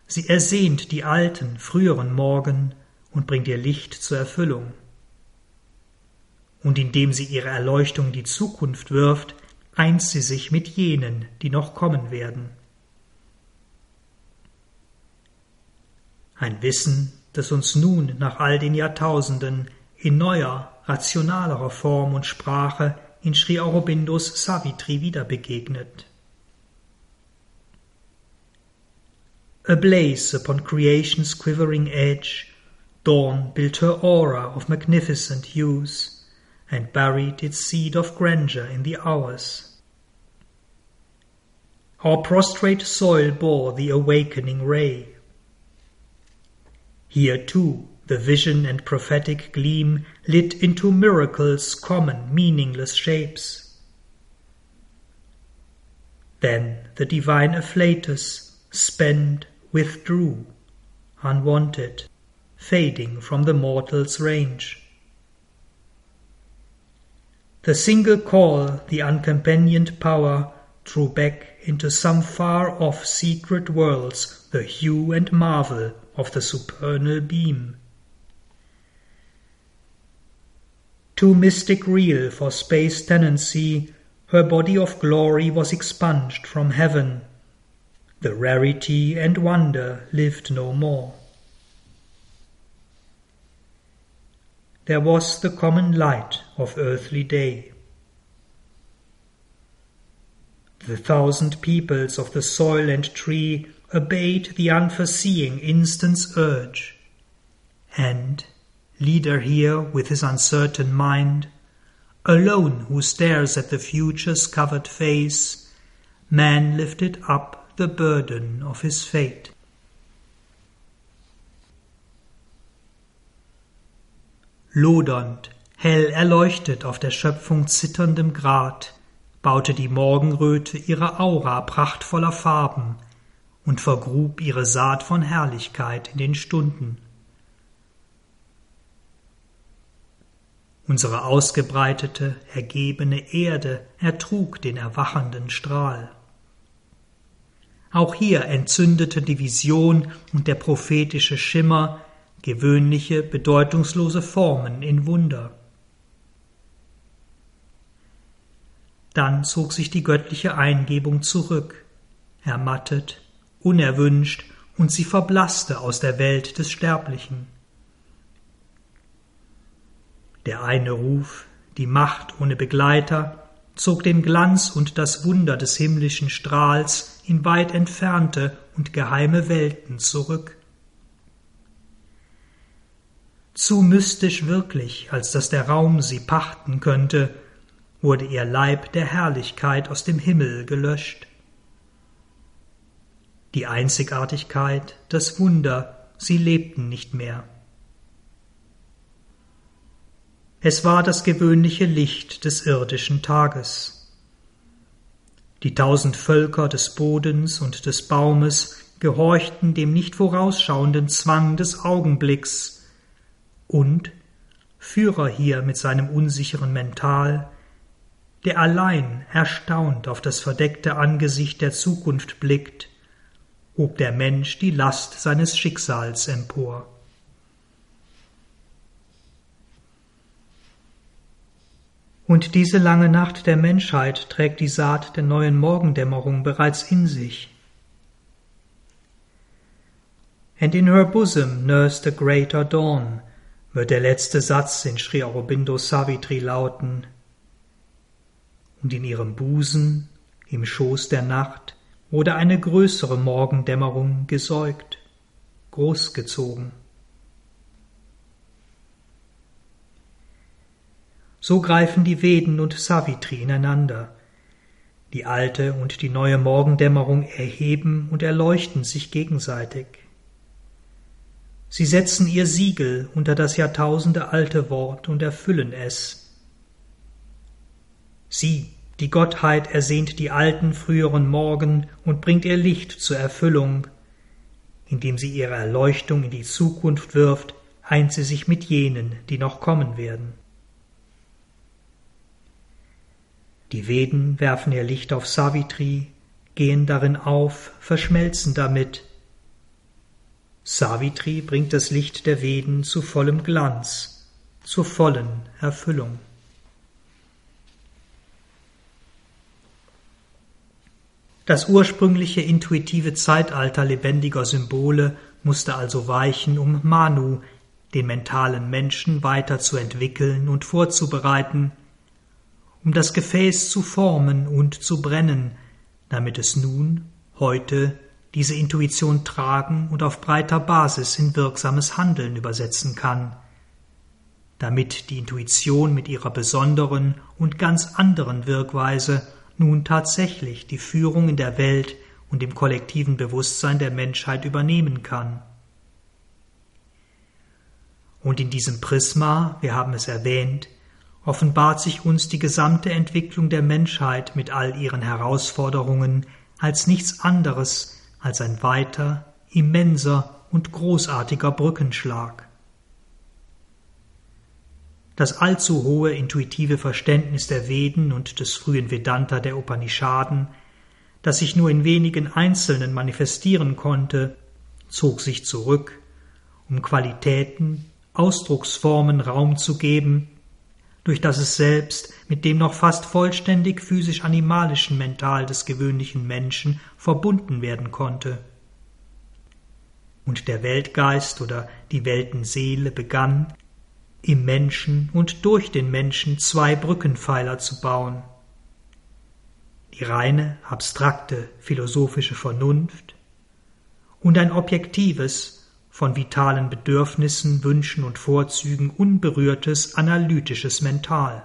Sie ersehnt die alten, früheren Morgen und bringt ihr Licht zur Erfüllung. Und indem sie ihre Erleuchtung die Zukunft wirft, eint sie sich mit jenen, die noch kommen werden. Ein Wissen, das uns nun nach all den Jahrtausenden in neuer, rationalerer Form und Sprache in Sri Aurobindos Savitri wieder begegnet. Ablaze upon creation's quivering edge, dawn built her aura of magnificent hues, and buried its seed of grandeur in the hours. Our prostrate soil bore the awakening ray. Here too the vision and prophetic gleam lit into miracles common, meaningless shapes. Then the divine afflatus, spent, withdrew, unwanted, fading from the mortal's range. The single call, the uncompanioned power, drew back into some far off secret worlds the hue and marvel of the supernal beam. Too mystic real for space tenancy, her body of glory was expunged from heaven. The rarity and wonder lived no more. There was the common light of earthly day. The thousand peoples of the soil and tree obeyed the unforeseeing instant's urge. And, leader here with his uncertain mind, alone who stares at the future's covered face, man lifted up the burden of his fate. Lodernd, hell erleuchtet auf der Schöpfung zitterndem Grat, baute die Morgenröte ihre Aura prachtvoller Farben und vergrub ihre Saat von Herrlichkeit in den Stunden. Unsere ausgebreitete, ergebene Erde ertrug den erwachenden Strahl. Auch hier entzündete die Vision und der prophetische Schimmer gewöhnliche, bedeutungslose Formen in Wunder. Dann zog sich die göttliche Eingebung zurück, ermattet, unerwünscht, und sie verblasste aus der Welt des Sterblichen. Der eine Ruf, die Macht ohne Begleiter, zog den Glanz und das Wunder des himmlischen Strahls in weit entfernte und geheime Welten zurück. Zu mystisch wirklich, als dass der Raum sie pachten könnte, wurde ihr Leib der Herrlichkeit aus dem Himmel gelöscht. Die Einzigartigkeit, das Wunder, sie lebten nicht mehr. Es war das gewöhnliche Licht des irdischen Tages. Die tausend Völker des Bodens und des Baumes gehorchten dem nicht vorausschauenden Zwang des Augenblicks, und Führer hier mit seinem unsicheren Mental, der allein erstaunt auf das verdeckte Angesicht der Zukunft blickt, hob der Mensch die Last seines Schicksals empor. Und diese lange Nacht der Menschheit trägt die Saat der neuen Morgendämmerung bereits in sich. And in her bosom nursed a greater dawn, wird der letzte Satz in Sri Aurobindo Savitri lauten, und in ihrem Busen, im Schoß der Nacht, wurde eine größere Morgendämmerung gesäugt, großgezogen. So greifen die Veden und Savitri ineinander. Die alte und die neue Morgendämmerung erheben und erleuchten sich gegenseitig. Sie setzen ihr Siegel unter das Jahrtausende alte Wort und erfüllen es, Sie, die Gottheit, ersehnt die alten früheren Morgen und bringt ihr Licht zur Erfüllung. Indem sie ihre Erleuchtung in die Zukunft wirft, eint sie sich mit jenen, die noch kommen werden. Die Veden werfen ihr Licht auf Savitri, gehen darin auf, verschmelzen damit. Savitri bringt das Licht der Veden zu vollem Glanz, zur vollen Erfüllung. Das ursprüngliche intuitive Zeitalter lebendiger Symbole musste also weichen, um Manu, den mentalen Menschen, weiter zu entwickeln und vorzubereiten, um das Gefäß zu formen und zu brennen, damit es nun, heute, diese Intuition tragen und auf breiter Basis in wirksames Handeln übersetzen kann, damit die Intuition mit ihrer besonderen und ganz anderen Wirkweise nun tatsächlich die Führung in der Welt und im kollektiven Bewusstsein der Menschheit übernehmen kann. Und in diesem Prisma, wir haben es erwähnt, offenbart sich uns die gesamte Entwicklung der Menschheit mit all ihren Herausforderungen als nichts anderes als ein weiter, immenser und großartiger Brückenschlag. Das allzu hohe intuitive Verständnis der Veden und des frühen Vedanta der Upanishaden, das sich nur in wenigen Einzelnen manifestieren konnte, zog sich zurück, um Qualitäten, Ausdrucksformen Raum zu geben, durch das es selbst mit dem noch fast vollständig physisch-animalischen Mental des gewöhnlichen Menschen verbunden werden konnte. Und der Weltgeist oder die Weltenseele begann, im Menschen und durch den Menschen zwei Brückenpfeiler zu bauen. die reine, abstrakte, philosophische Vernunft und ein objektives, von vitalen Bedürfnissen, Wünschen und Vorzügen unberührtes, analytisches Mental.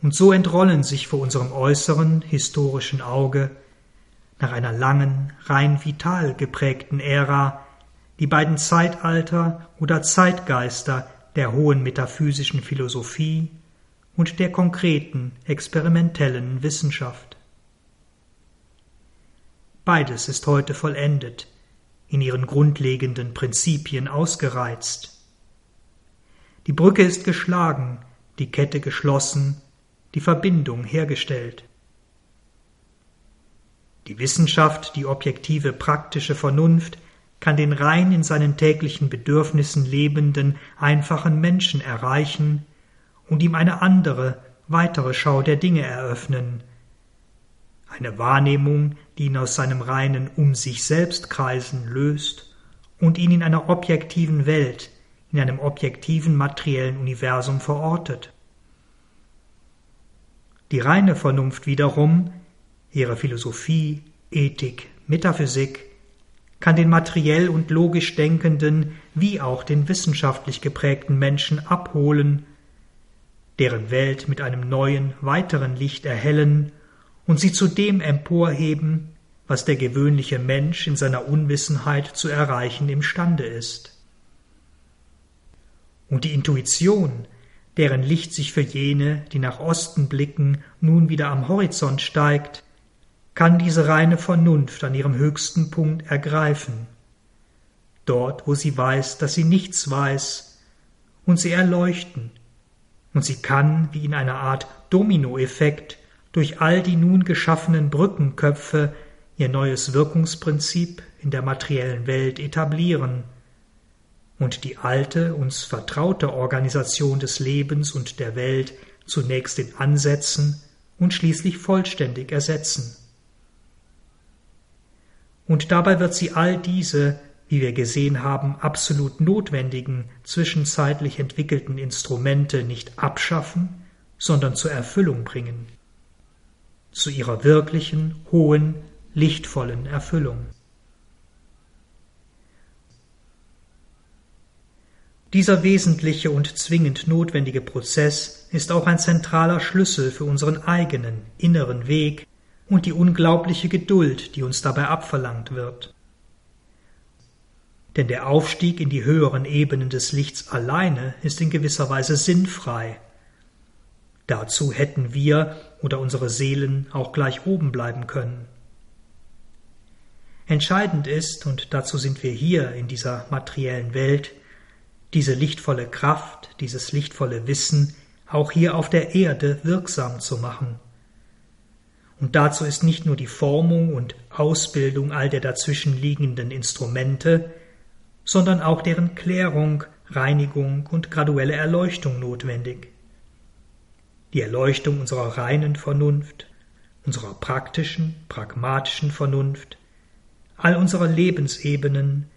Und so entrollen sich vor unserem äußeren historischen Auge nach einer langen, rein vital geprägten Ära die beiden Zeitalter oder Zeitgeister der hohen metaphysischen Philosophie und der konkreten experimentellen Wissenschaft. Beides ist heute vollendet, in ihren grundlegenden Prinzipien ausgereizt. Die Brücke ist geschlagen, die Kette geschlossen, die Verbindung hergestellt. Die Wissenschaft, die objektive praktische Vernunft kann den rein in seinen täglichen Bedürfnissen lebenden, einfachen Menschen erreichen und ihm eine andere, weitere Schau der Dinge eröffnen, eine Wahrnehmung, die ihn aus seinem reinen Um sich selbst kreisen löst und ihn in einer objektiven Welt, in einem objektiven materiellen Universum verortet. Die reine Vernunft wiederum, ihre Philosophie, Ethik, Metaphysik, kann den materiell und logisch denkenden wie auch den wissenschaftlich geprägten Menschen abholen, deren Welt mit einem neuen, weiteren Licht erhellen und sie zu dem emporheben, was der gewöhnliche Mensch in seiner Unwissenheit zu erreichen imstande ist. Und die Intuition, deren Licht sich für jene, die nach Osten blicken, nun wieder am Horizont steigt, kann diese reine Vernunft an ihrem höchsten Punkt ergreifen, dort, wo sie weiß, dass sie nichts weiß, und sie erleuchten, und sie kann, wie in einer Art Dominoeffekt, durch all die nun geschaffenen Brückenköpfe ihr neues Wirkungsprinzip in der materiellen Welt etablieren und die alte, uns vertraute Organisation des Lebens und der Welt zunächst in Ansätzen und schließlich vollständig ersetzen. Und dabei wird sie all diese, wie wir gesehen haben, absolut notwendigen, zwischenzeitlich entwickelten Instrumente nicht abschaffen, sondern zur Erfüllung bringen. Zu ihrer wirklichen, hohen, lichtvollen Erfüllung. Dieser wesentliche und zwingend notwendige Prozess ist auch ein zentraler Schlüssel für unseren eigenen inneren Weg und die unglaubliche Geduld, die uns dabei abverlangt wird. Denn der Aufstieg in die höheren Ebenen des Lichts alleine ist in gewisser Weise sinnfrei. Dazu hätten wir oder unsere Seelen auch gleich oben bleiben können. Entscheidend ist, und dazu sind wir hier in dieser materiellen Welt, diese lichtvolle Kraft, dieses lichtvolle Wissen auch hier auf der Erde wirksam zu machen. Und dazu ist nicht nur die Formung und Ausbildung all der dazwischen liegenden Instrumente, sondern auch deren Klärung, Reinigung und graduelle Erleuchtung notwendig. Die Erleuchtung unserer reinen Vernunft, unserer praktischen, pragmatischen Vernunft, all unserer Lebensebenen,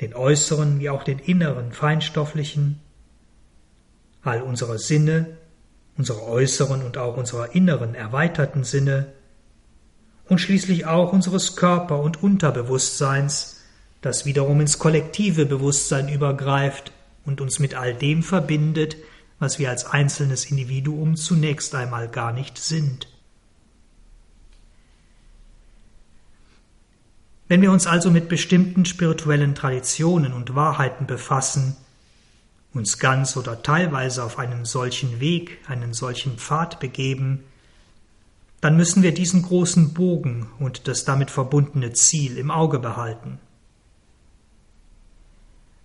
den äußeren wie auch den inneren feinstofflichen, all unsere Sinne, unsere äußeren und auch unserer inneren erweiterten Sinne und schließlich auch unseres Körper- und Unterbewusstseins, das wiederum ins kollektive Bewusstsein übergreift und uns mit all dem verbindet, was wir als einzelnes Individuum zunächst einmal gar nicht sind. Wenn wir uns also mit bestimmten spirituellen Traditionen und Wahrheiten befassen, uns ganz oder teilweise auf einen solchen Weg, einen solchen Pfad begeben, dann müssen wir diesen großen Bogen und das damit verbundene Ziel im Auge behalten.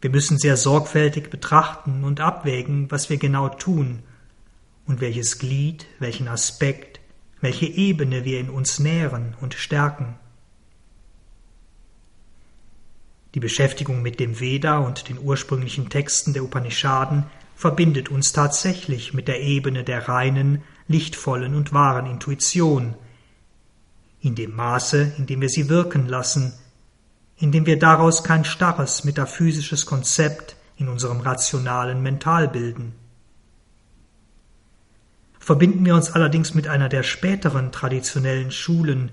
Wir müssen sehr sorgfältig betrachten und abwägen, was wir genau tun und welches Glied, welchen Aspekt, welche Ebene wir in uns nähren und stärken. Die Beschäftigung mit dem Veda und den ursprünglichen Texten der Upanishaden verbindet uns tatsächlich mit der Ebene der reinen, lichtvollen und wahren Intuition, in dem Maße, in dem wir sie wirken lassen, in dem wir daraus kein starres metaphysisches Konzept in unserem rationalen Mental bilden. Verbinden wir uns allerdings mit einer der späteren traditionellen Schulen,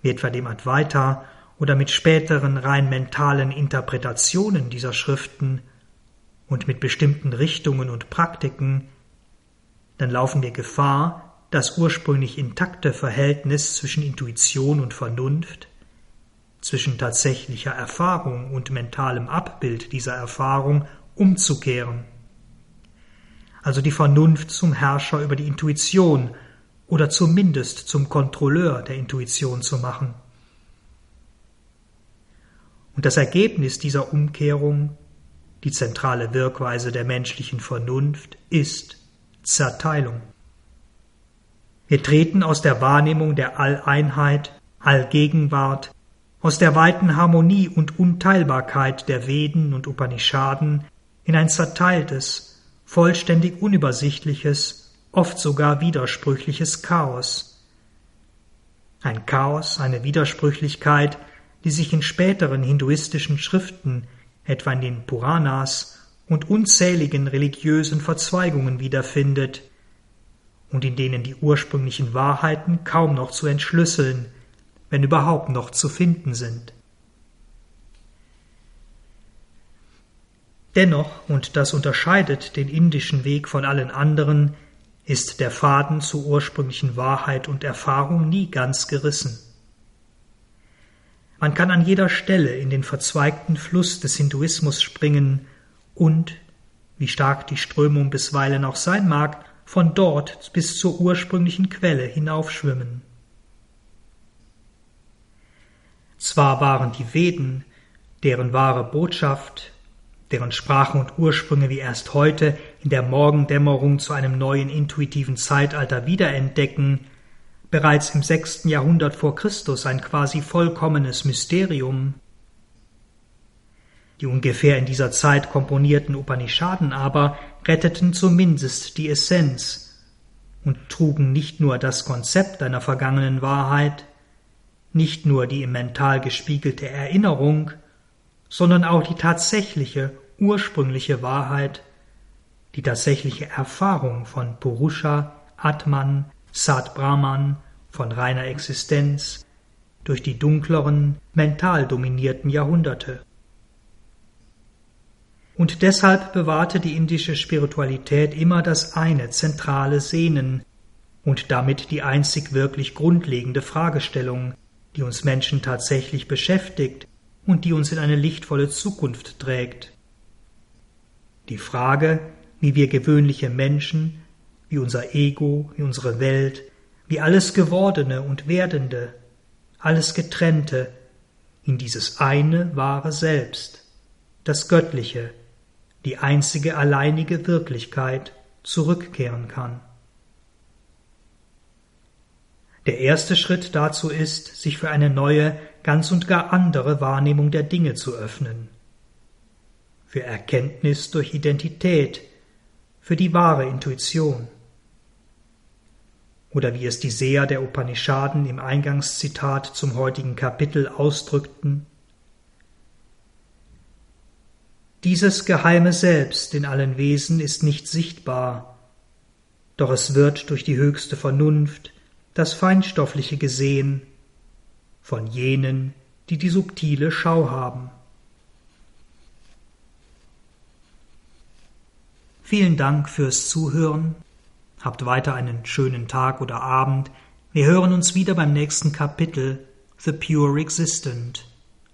wie etwa dem Advaita oder mit späteren rein mentalen Interpretationen dieser Schriften und mit bestimmten Richtungen und Praktiken, dann laufen wir Gefahr, das ursprünglich intakte Verhältnis zwischen Intuition und Vernunft, zwischen tatsächlicher Erfahrung und mentalem Abbild dieser Erfahrung umzukehren. Also die Vernunft zum Herrscher über die Intuition oder zumindest zum Kontrolleur der Intuition zu machen. Und das Ergebnis dieser Umkehrung, die zentrale Wirkweise der menschlichen Vernunft, ist Zerteilung. Wir treten aus der Wahrnehmung der Alleinheit, Allgegenwart, aus der weiten Harmonie und Unteilbarkeit der Veden und Upanishaden in ein zerteiltes, vollständig unübersichtliches, oft sogar widersprüchliches Chaos. Ein Chaos, eine Widersprüchlichkeit, die sich in späteren hinduistischen Schriften, etwa in den Puranas und unzähligen religiösen Verzweigungen wiederfindet, und in denen die ursprünglichen Wahrheiten kaum noch zu entschlüsseln, wenn überhaupt noch zu finden sind. Dennoch, und das unterscheidet den indischen Weg von allen anderen, ist der Faden zur ursprünglichen Wahrheit und Erfahrung nie ganz gerissen. Man kann an jeder Stelle in den verzweigten Fluss des Hinduismus springen und, wie stark die Strömung bisweilen auch sein mag, von dort bis zur ursprünglichen Quelle hinaufschwimmen. Zwar waren die Veden, deren wahre Botschaft, deren Sprache und Ursprünge wie erst heute in der Morgendämmerung zu einem neuen intuitiven Zeitalter wiederentdecken, bereits im sechsten Jahrhundert vor Christus ein quasi vollkommenes Mysterium. Die ungefähr in dieser Zeit komponierten Upanishaden aber retteten zumindest die Essenz und trugen nicht nur das Konzept einer vergangenen Wahrheit, nicht nur die im Mental gespiegelte Erinnerung, sondern auch die tatsächliche, ursprüngliche Wahrheit, die tatsächliche Erfahrung von Purusha, Atman, Sat Brahman von reiner Existenz durch die dunkleren, mental dominierten Jahrhunderte. Und deshalb bewahrte die indische Spiritualität immer das eine zentrale Sehnen und damit die einzig wirklich grundlegende Fragestellung, die uns Menschen tatsächlich beschäftigt und die uns in eine lichtvolle Zukunft trägt. Die Frage, wie wir gewöhnliche Menschen wie unser Ego, wie unsere Welt, wie alles Gewordene und Werdende, alles Getrennte, in dieses eine wahre Selbst, das Göttliche, die einzige alleinige Wirklichkeit zurückkehren kann. Der erste Schritt dazu ist, sich für eine neue, ganz und gar andere Wahrnehmung der Dinge zu öffnen, für Erkenntnis durch Identität, für die wahre Intuition oder wie es die Seher der Upanishaden im Eingangszitat zum heutigen Kapitel ausdrückten, dieses geheime Selbst in allen Wesen ist nicht sichtbar, doch es wird durch die höchste Vernunft, das Feinstoffliche gesehen, von jenen, die die subtile Schau haben. Vielen Dank fürs Zuhören Habt weiter einen schönen Tag oder Abend. Wir hören uns wieder beim nächsten Kapitel The Pure Existent,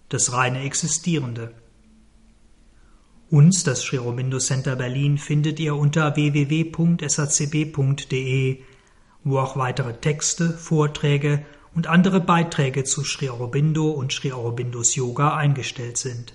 das reine Existierende. Uns, das Sri Aurobindo Center Berlin, findet ihr unter www.sacb.de, wo auch weitere Texte, Vorträge und andere Beiträge zu Sri Aurobindo und Sri Aurobindos Yoga eingestellt sind.